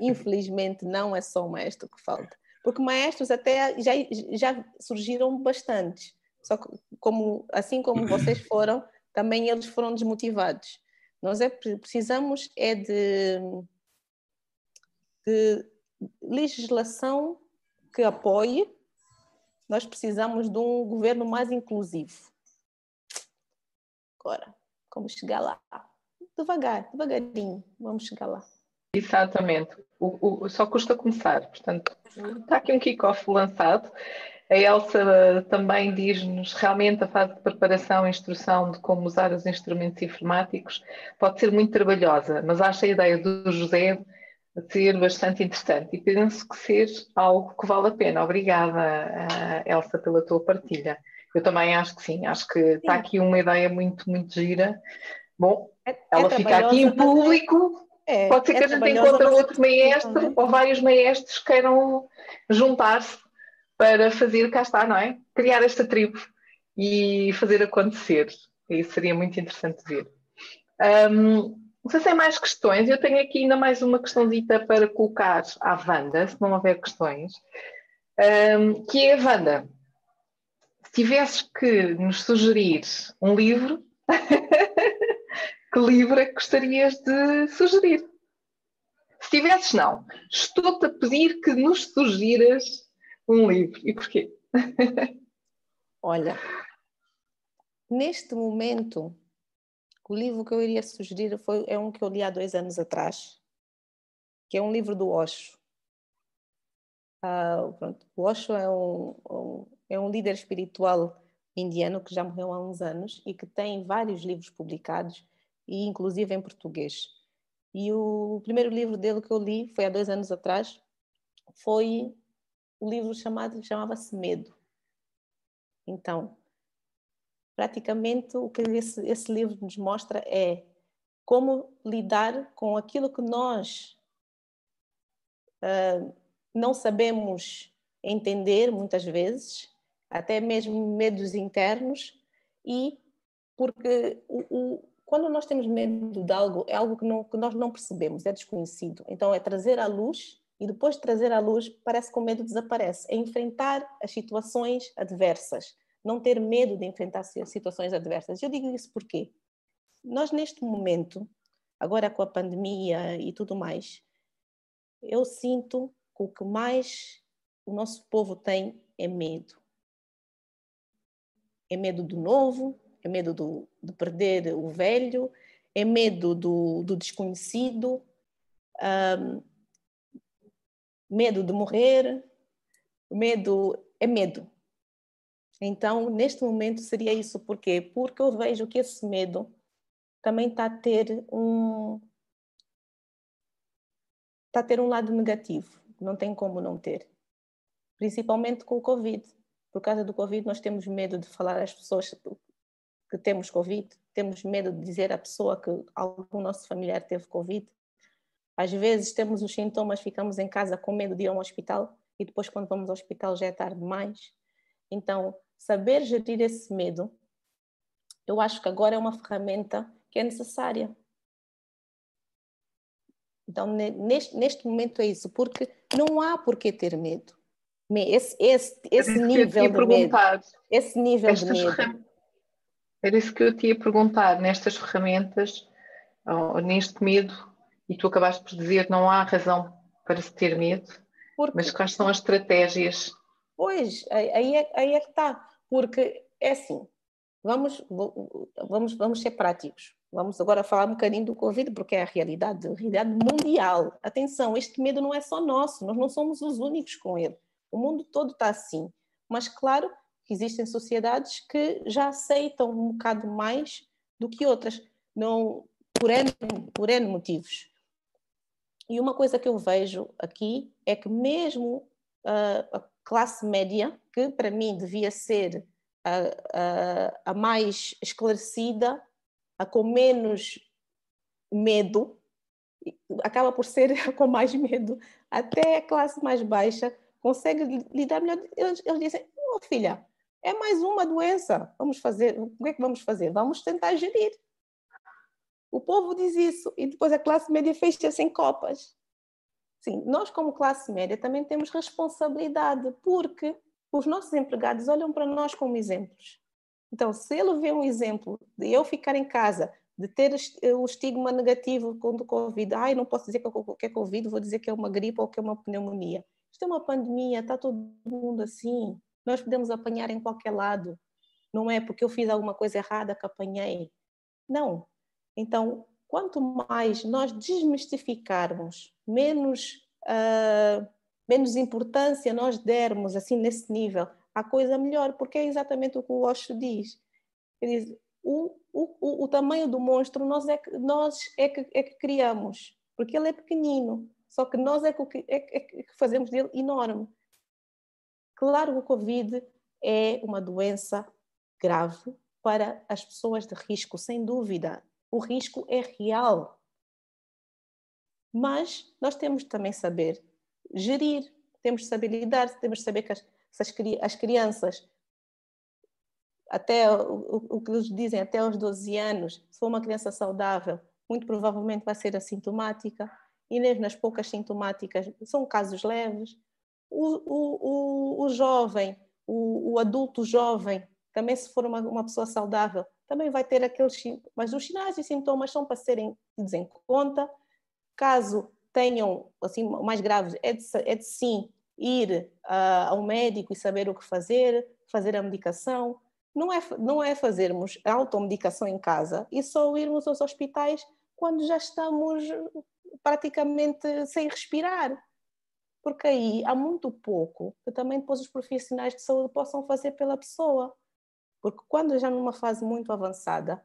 Infelizmente, não é só o maestro que falta. Porque maestros até já, já surgiram bastantes. Só que, como, assim como vocês [clears throat] foram, também eles foram desmotivados. Nós é, precisamos é de, de legislação que apoie, nós precisamos de um governo mais inclusivo. Agora, como chegar lá? Devagar, devagarinho, vamos chegar lá. Exatamente, o, o, só custa começar. Portanto, está aqui um kick-off lançado. A Elsa também diz-nos realmente a fase de preparação e instrução de como usar os instrumentos informáticos pode ser muito trabalhosa, mas acho a ideia do José ser bastante interessante e penso que ser algo que vale a pena. Obrigada, Elsa, pela tua partilha. Eu também acho que sim, acho que sim. está aqui uma ideia muito, muito gira. Bom, é, ela é fica aqui em é público, é, pode ser que é a gente encontre outro maestro ou vários maestros queiram juntar-se para fazer, cá está, não é? Criar esta tribo e fazer acontecer. Isso seria muito interessante ver. Um, não sei se tem mais questões. Eu tenho aqui ainda mais uma questãozita para colocar à Wanda, se não houver questões. Um, que é a Wanda. Se tivesses que nos sugerir um livro, [laughs] que livro é que gostarias de sugerir? Se tivesses, não. Estou-te a pedir que nos sugiras um livro. E porquê? [laughs] Olha, neste momento, o livro que eu iria sugerir foi, é um que eu li há dois anos atrás, que é um livro do Osho. Uh, pronto, o Osho é um, um, é um líder espiritual indiano que já morreu há uns anos e que tem vários livros publicados, e inclusive em português. E o primeiro livro dele que eu li foi há dois anos atrás, foi o livro chamado chamava-se Medo. Então, praticamente o que esse, esse livro nos mostra é como lidar com aquilo que nós uh, não sabemos entender muitas vezes, até mesmo medos internos, e porque o, o, quando nós temos medo de algo, é algo que, não, que nós não percebemos, é desconhecido. Então, é trazer à luz e depois de trazer à luz, parece que o medo desaparece. É enfrentar as situações adversas, não ter medo de enfrentar situações adversas. Eu digo isso porque nós, neste momento, agora com a pandemia e tudo mais, eu sinto que o que mais o nosso povo tem é medo. É medo do novo, é medo do, de perder o velho, é medo do, do desconhecido, um, medo de morrer, medo é medo. Então, neste momento seria isso. Por quê? Porque eu vejo que esse medo também está a ter um está a ter um lado negativo não tem como não ter. Principalmente com o Covid. Por causa do Covid, nós temos medo de falar às pessoas que temos Covid, temos medo de dizer à pessoa que algum nosso familiar teve Covid. Às vezes temos os sintomas, ficamos em casa com medo de ir ao hospital e depois, quando vamos ao hospital, já é tarde demais. Então, saber gerir esse medo, eu acho que agora é uma ferramenta que é necessária então, neste, neste momento é isso, porque não há por que ter medo. Esse, esse, esse nível de medo. Esse nível de medo. Era isso que eu te ia perguntar, nestas ferramentas, neste medo, e tu acabaste por dizer não há razão para se ter medo, porque, mas quais são as estratégias? Pois, aí é, aí é que está, porque é assim, vamos, vamos, vamos ser práticos. Vamos agora falar um bocadinho do Covid, porque é a realidade, a realidade mundial. Atenção, este medo não é só nosso, nós não somos os únicos com ele. O mundo todo está assim. Mas, claro, existem sociedades que já aceitam um bocado mais do que outras, não, por, N, por N motivos. E uma coisa que eu vejo aqui é que, mesmo uh, a classe média, que para mim devia ser a, a, a mais esclarecida, a com menos medo, acaba por ser [laughs] com mais medo, até a classe mais baixa consegue lidar melhor. Eles, eles dizem, oh, filha, é mais uma doença, vamos fazer, o que é que vamos fazer? Vamos tentar gerir. O povo diz isso e depois a classe média fecha-se em copas. Sim, nós como classe média também temos responsabilidade, porque os nossos empregados olham para nós como exemplos. Então, se ele vê um exemplo de eu ficar em casa, de ter o estigma negativo com o Covid, ai, não posso dizer que é Covid, vou dizer que é uma gripe ou que é uma pneumonia. Isto é uma pandemia, está todo mundo assim. Nós podemos apanhar em qualquer lado. Não é porque eu fiz alguma coisa errada que apanhei. Não. Então, quanto mais nós desmistificarmos, menos, uh, menos importância nós dermos assim nesse nível a coisa melhor, porque é exatamente o que o Osho diz. Ele diz, o, o, o, tamanho do monstro nós é que, nós é que, é que criamos, porque ele é pequenino, só que nós é que, é, é que fazemos dele enorme. Claro que o Covid é uma doença grave para as pessoas de risco, sem dúvida. O risco é real. Mas nós temos também saber gerir, temos de saber lidar, temos de saber que as, as, as crianças, até o, o que eles dizem, até aos 12 anos, se for uma criança saudável, muito provavelmente vai ser assintomática, e mesmo nas poucas sintomáticas são casos leves. O, o, o, jovem, o, o adulto jovem, também se for uma, uma pessoa saudável, também vai ter aqueles. Mas os sinais e sintomas são para serem tidos em conta. Caso tenham, assim, mais graves, é de, é de sim ir uh, ao médico e saber o que fazer, fazer a medicação. Não é, não é fazermos automedicação em casa e só irmos aos hospitais quando já estamos praticamente sem respirar. Porque aí há muito pouco que também depois os profissionais de saúde possam fazer pela pessoa. Porque quando já numa fase muito avançada,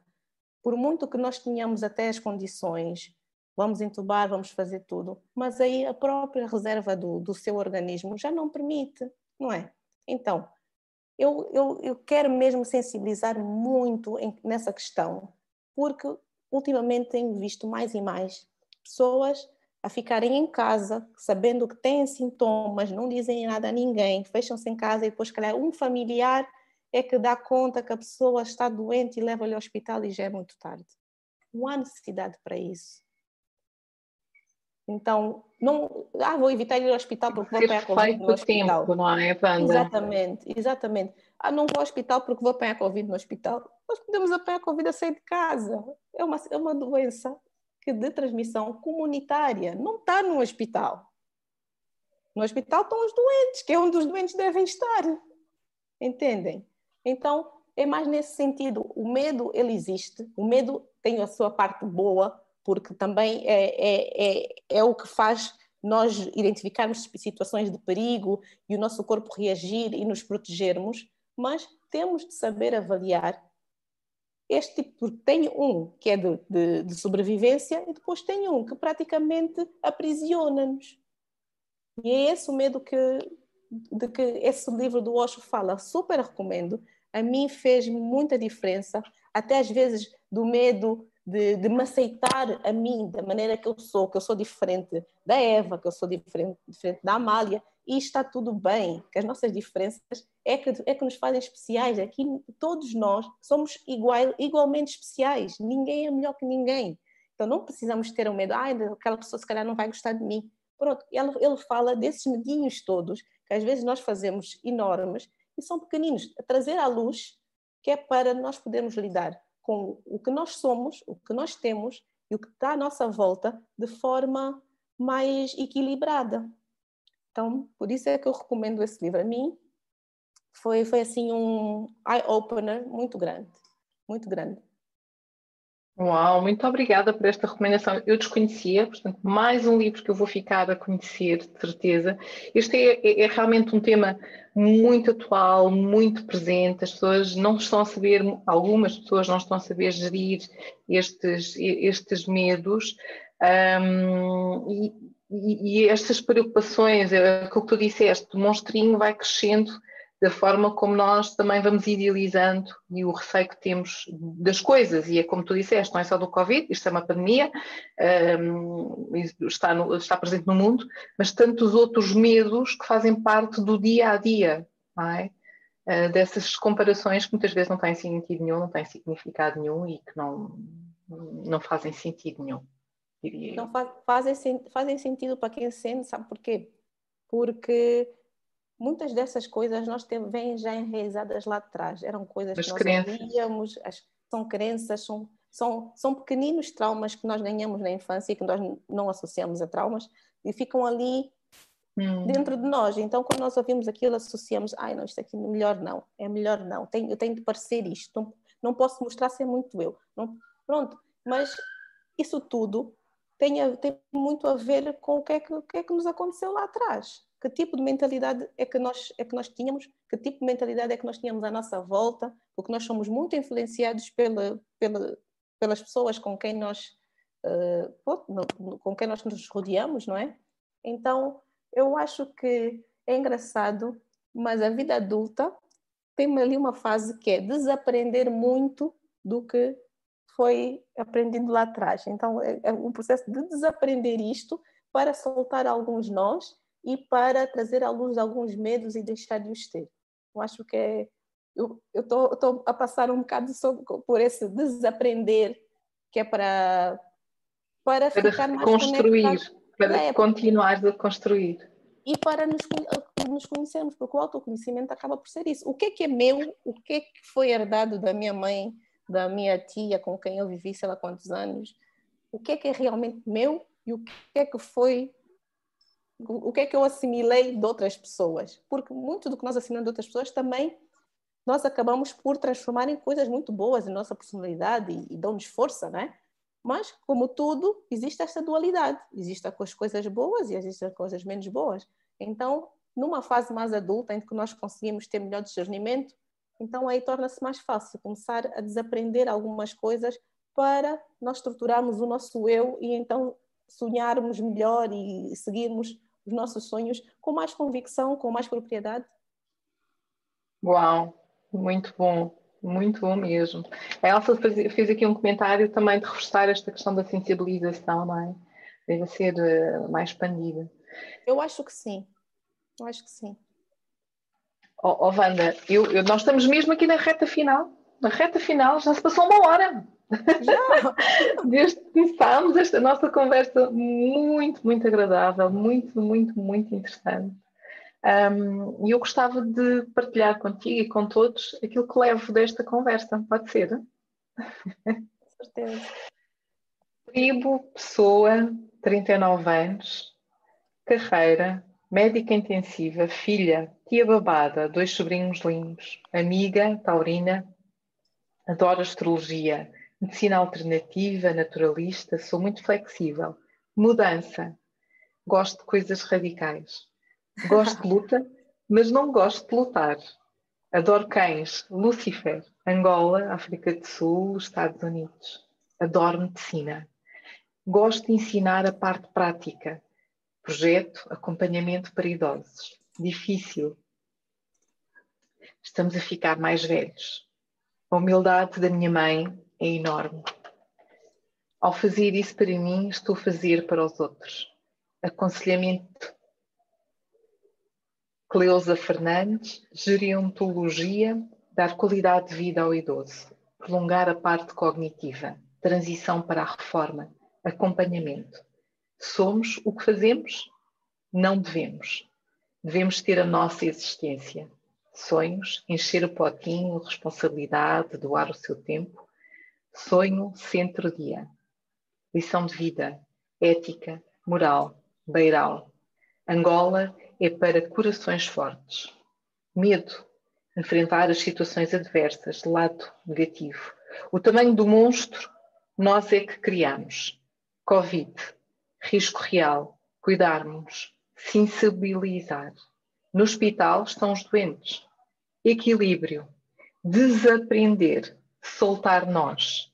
por muito que nós tenhamos até as condições, vamos entubar, vamos fazer tudo, mas aí a própria reserva do, do seu organismo já não permite, não é? Então, eu, eu, eu quero mesmo sensibilizar muito em, nessa questão, porque ultimamente tenho visto mais e mais pessoas a ficarem em casa, sabendo que têm sintomas, não dizem nada a ninguém, fecham-se em casa e depois, calhar, um familiar é que dá conta que a pessoa está doente e leva-lhe ao hospital e já é muito tarde. Não há necessidade para isso. Então, não, ah, vou evitar ir ao hospital porque vou apanhar Covid no hospital. Tempo, não é, Wanda? Exatamente, exatamente. Ah, não vou ao hospital porque vou apanhar Covid no hospital. Nós podemos apanhar Covid a sair de casa. É uma, é uma doença de transmissão comunitária, não está no hospital. No hospital estão os doentes, que é onde os doentes devem estar. Entendem? Então, é mais nesse sentido. O medo, ele existe. O medo tem a sua parte boa, porque também é, é, é, é o que faz nós identificarmos situações de perigo e o nosso corpo reagir e nos protegermos, mas temos de saber avaliar este tipo, tem um que é de, de, de sobrevivência e depois tem um que praticamente aprisiona-nos. E é esse o medo que, de que esse livro do Osho fala. Super recomendo a mim fez muita diferença, até às vezes do medo de, de, me aceitar a mim, da maneira que eu sou, que eu sou diferente da Eva, que eu sou diferente, diferente da Amália, e está tudo bem, que as nossas diferenças é que, é que nos fazem especiais. Aqui todos nós somos igual, igualmente especiais, ninguém é melhor que ninguém. Então não precisamos ter o um medo, ah, aquela pessoa se calhar não vai gostar de mim. Pronto, ele, ele fala desses medinhos todos, que às vezes nós fazemos enormes, e são pequeninos, a trazer à luz, que é para nós podermos lidar com o que nós somos, o que nós temos e o que está à nossa volta de forma mais equilibrada. Então, por isso é que eu recomendo esse livro a mim. Foi, foi assim um eye-opener muito grande, muito grande. Uau, muito obrigada por esta recomendação. Eu desconhecia, portanto, mais um livro que eu vou ficar a conhecer, de certeza. Este é, é, é, realmente um tema muito atual, muito presente. As pessoas não estão a saber, algumas pessoas não estão a saber gerir estes, estes medos. Um, e, e, estas preocupações, é, aquilo que tu disseste, o monstrinho vai crescendo da forma como nós também vamos idealizando e o receio que temos das coisas. E é como tu disseste, não é só do Covid, isto é uma pandemia, um, está, no, está presente no mundo, mas tantos outros medos que fazem parte do dia a dia, não é? Uh, dessas comparações que muitas vezes não têm sentido nenhum, não têm significado nenhum e que não, não fazem sentido nenhum. Não faz, fazem, fazem sentido para quem sente, sabe por quê? Porque muitas dessas coisas nós temos, vêm já enraizadas lá atrás. Eram coisas as que nós ouvíamos, as, são crenças, são, são, são pequeninos traumas que nós ganhamos na infância e que nós não associamos a traumas e ficam ali hum. dentro de nós. Então, quando nós ouvimos aquilo, associamos, ai, não, isto aqui é melhor não, é melhor não, tenho, eu tenho de parecer isto, não, não posso mostrar ser muito eu. Não, pronto, mas isso tudo tem, a, tem muito a ver com o que, é que, o que é que nos aconteceu lá atrás. Que tipo de mentalidade é que nós é que nós tínhamos, que tipo de mentalidade é que nós tínhamos à nossa volta, porque nós somos muito influenciados pela, pela, pelas pessoas com quem nós uh, com quem nós nos rodeamos, não é? Então eu acho que é engraçado, mas a vida adulta tem ali uma fase que é desaprender muito do que foi aprendido lá atrás. Então é, é um processo de desaprender isto para soltar alguns nós e para trazer à luz alguns medos e deixar de os ter. Eu acho que é. Eu estou a passar um bocado sobre, por esse desaprender, que é para, para, para ficar mais construir, para é, continuar a construir. E para nos nos conhecermos, porque o autoconhecimento acaba por ser isso. O que é que é meu? O que é que foi herdado da minha mãe, da minha tia, com quem eu vivi, sei lá quantos anos? O que é que é realmente meu e o que é que foi o que é que eu assimilei de outras pessoas? Porque muito do que nós assimilamos de outras pessoas também nós acabamos por transformar em coisas muito boas em nossa personalidade e, e dão-nos força, né? Mas, como tudo, existe essa dualidade. Existem as coisas boas e existem as coisas menos boas. Então, numa fase mais adulta, em que nós conseguimos ter melhor discernimento, então aí torna-se mais fácil começar a desaprender algumas coisas para nós estruturarmos o nosso eu e então sonharmos melhor e seguirmos os nossos sonhos com mais convicção, com mais propriedade. Uau, muito bom, muito bom mesmo. A Elsa fez, aqui um comentário também de reforçar esta questão da sensibilização, não é? Deve ser uh, mais expandida. Eu acho que sim, eu acho que sim. Oh, oh Wanda, eu, eu, nós estamos mesmo aqui na reta final. Na reta final já se passou uma hora. Já! [laughs] Desde que começámos esta nossa conversa muito, muito agradável, muito, muito, muito interessante. Um, e eu gostava de partilhar contigo e com todos aquilo que levo desta conversa. Pode ser? Com certeza. Tribo, pessoa, 39 anos, carreira, médica intensiva, filha, tia babada, dois sobrinhos lindos, amiga, taurina, adoro astrologia, medicina alternativa, naturalista, sou muito flexível, mudança, gosto de coisas radicais, gosto de luta, [laughs] mas não gosto de lutar. Adoro cães, Lucifer, Angola, África do Sul, Estados Unidos. Adoro medicina. Gosto de ensinar a parte prática, Projeto Acompanhamento para Idosos. Difícil. Estamos a ficar mais velhos. A humildade da minha mãe é enorme. Ao fazer isso para mim, estou a fazer para os outros. Aconselhamento. Cleusa Fernandes, gerontologia, dar qualidade de vida ao idoso, prolongar a parte cognitiva, transição para a reforma, acompanhamento. Somos o que fazemos? Não devemos. Devemos ter a nossa existência. Sonhos, encher o potinho, responsabilidade, doar o seu tempo. Sonho, centro-dia. Lição de vida, ética, moral, beiral. Angola é para corações fortes. Medo, enfrentar as situações adversas, lado negativo. O tamanho do monstro, nós é que criamos. Covid, risco real, cuidarmos, sensibilizar. No hospital estão os doentes. Equilíbrio, desaprender, soltar nós,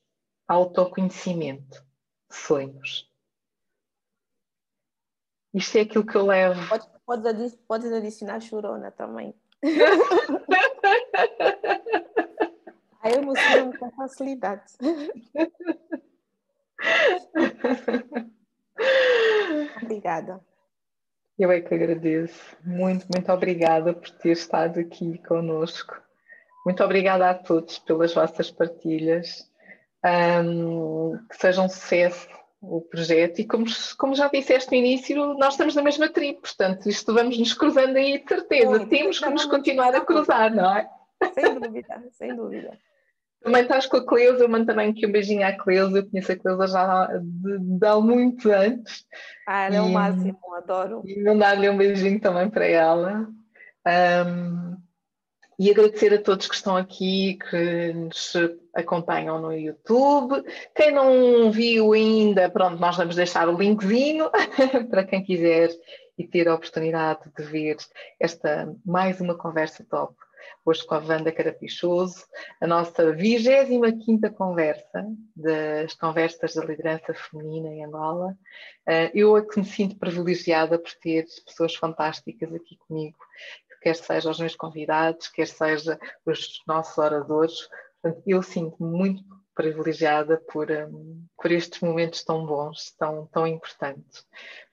autoconhecimento, sonhos. Isto é aquilo que eu levo. Pode, pode, podes adicionar chorona também. Aí [laughs] eu emociono com facilidade. [laughs] [laughs] Obrigada. Eu é que agradeço. Muito, muito obrigada por ter estado aqui conosco. Muito obrigada a todos pelas vossas partilhas. Um, que seja um sucesso o projeto e como, como já disseste no início, nós estamos na mesma tribo, portanto, isto vamos nos cruzando aí de certeza. Temos que nos continuar a cruzar, não é? Sem dúvida, sem dúvida. Também estás com a Cleusa, eu mando também aqui um beijinho à Cleusa, eu conheço a Cleusa já de, de há muito antes. Ah, ela é o máximo, adoro. E mandar-lhe um beijinho também para ela. Um, e agradecer a todos que estão aqui, que nos acompanham no YouTube. Quem não viu ainda, pronto, nós vamos deixar o linkzinho [laughs] para quem quiser e ter a oportunidade de ver esta mais uma conversa top hoje com a Wanda Carapichoso, a nossa 25 conversa das conversas da liderança feminina em Angola. Eh, eu é que me sinto privilegiada por ter pessoas fantásticas aqui comigo, quer seja os meus convidados, quer seja os nossos oradores. Portanto, eu sinto-me muito privilegiada por, um, por estes momentos tão bons, tão, tão importantes.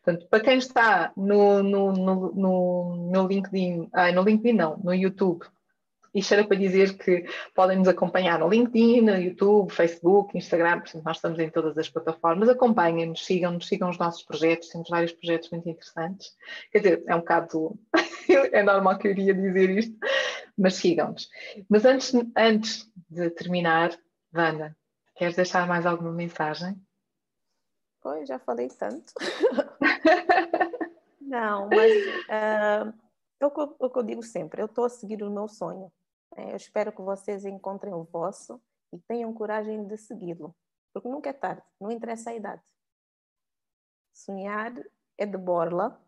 Portanto, para quem está no, no, no, no, no LinkedIn, ah, no LinkedIn não, no YouTube, isto era para dizer que podem nos acompanhar no LinkedIn, no YouTube, Facebook, Instagram, portanto, nós estamos em todas as plataformas. Acompanhem-nos, sigam-nos, sigam os nossos projetos, temos vários projetos muito interessantes. Quer dizer, é um bocado. [laughs] é normal que eu iria dizer isto, mas sigam-nos. Mas antes, antes de terminar, Wanda, queres deixar mais alguma mensagem? Pois, já falei tanto. [laughs] Não, mas uh, é o que eu digo sempre, eu estou a seguir o meu sonho. É, eu espero que vocês encontrem o vosso e tenham coragem de segui-lo, porque nunca é tarde, não interessa a idade. Sonhar é de borla,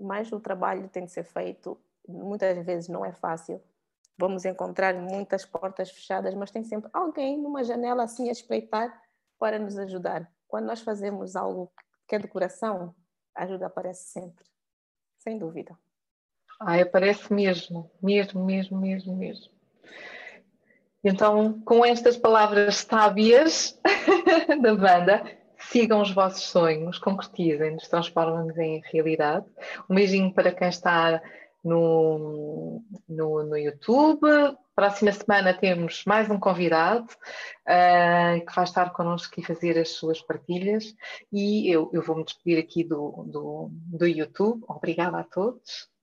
mas o trabalho tem de ser feito, muitas vezes não é fácil. Vamos encontrar muitas portas fechadas, mas tem sempre alguém numa janela assim a espreitar para nos ajudar. Quando nós fazemos algo que é de coração, a ajuda aparece sempre, sem dúvida. Ai, aparece mesmo, mesmo, mesmo, mesmo, mesmo. Então, com estas palavras sábias [laughs] da banda, sigam os vossos sonhos, concretizem-nos, transformem-nos em realidade. Um beijinho para quem está no, no, no YouTube. Próxima semana temos mais um convidado uh, que vai estar connosco e fazer as suas partilhas. E eu, eu vou me despedir aqui do, do, do YouTube. Obrigada a todos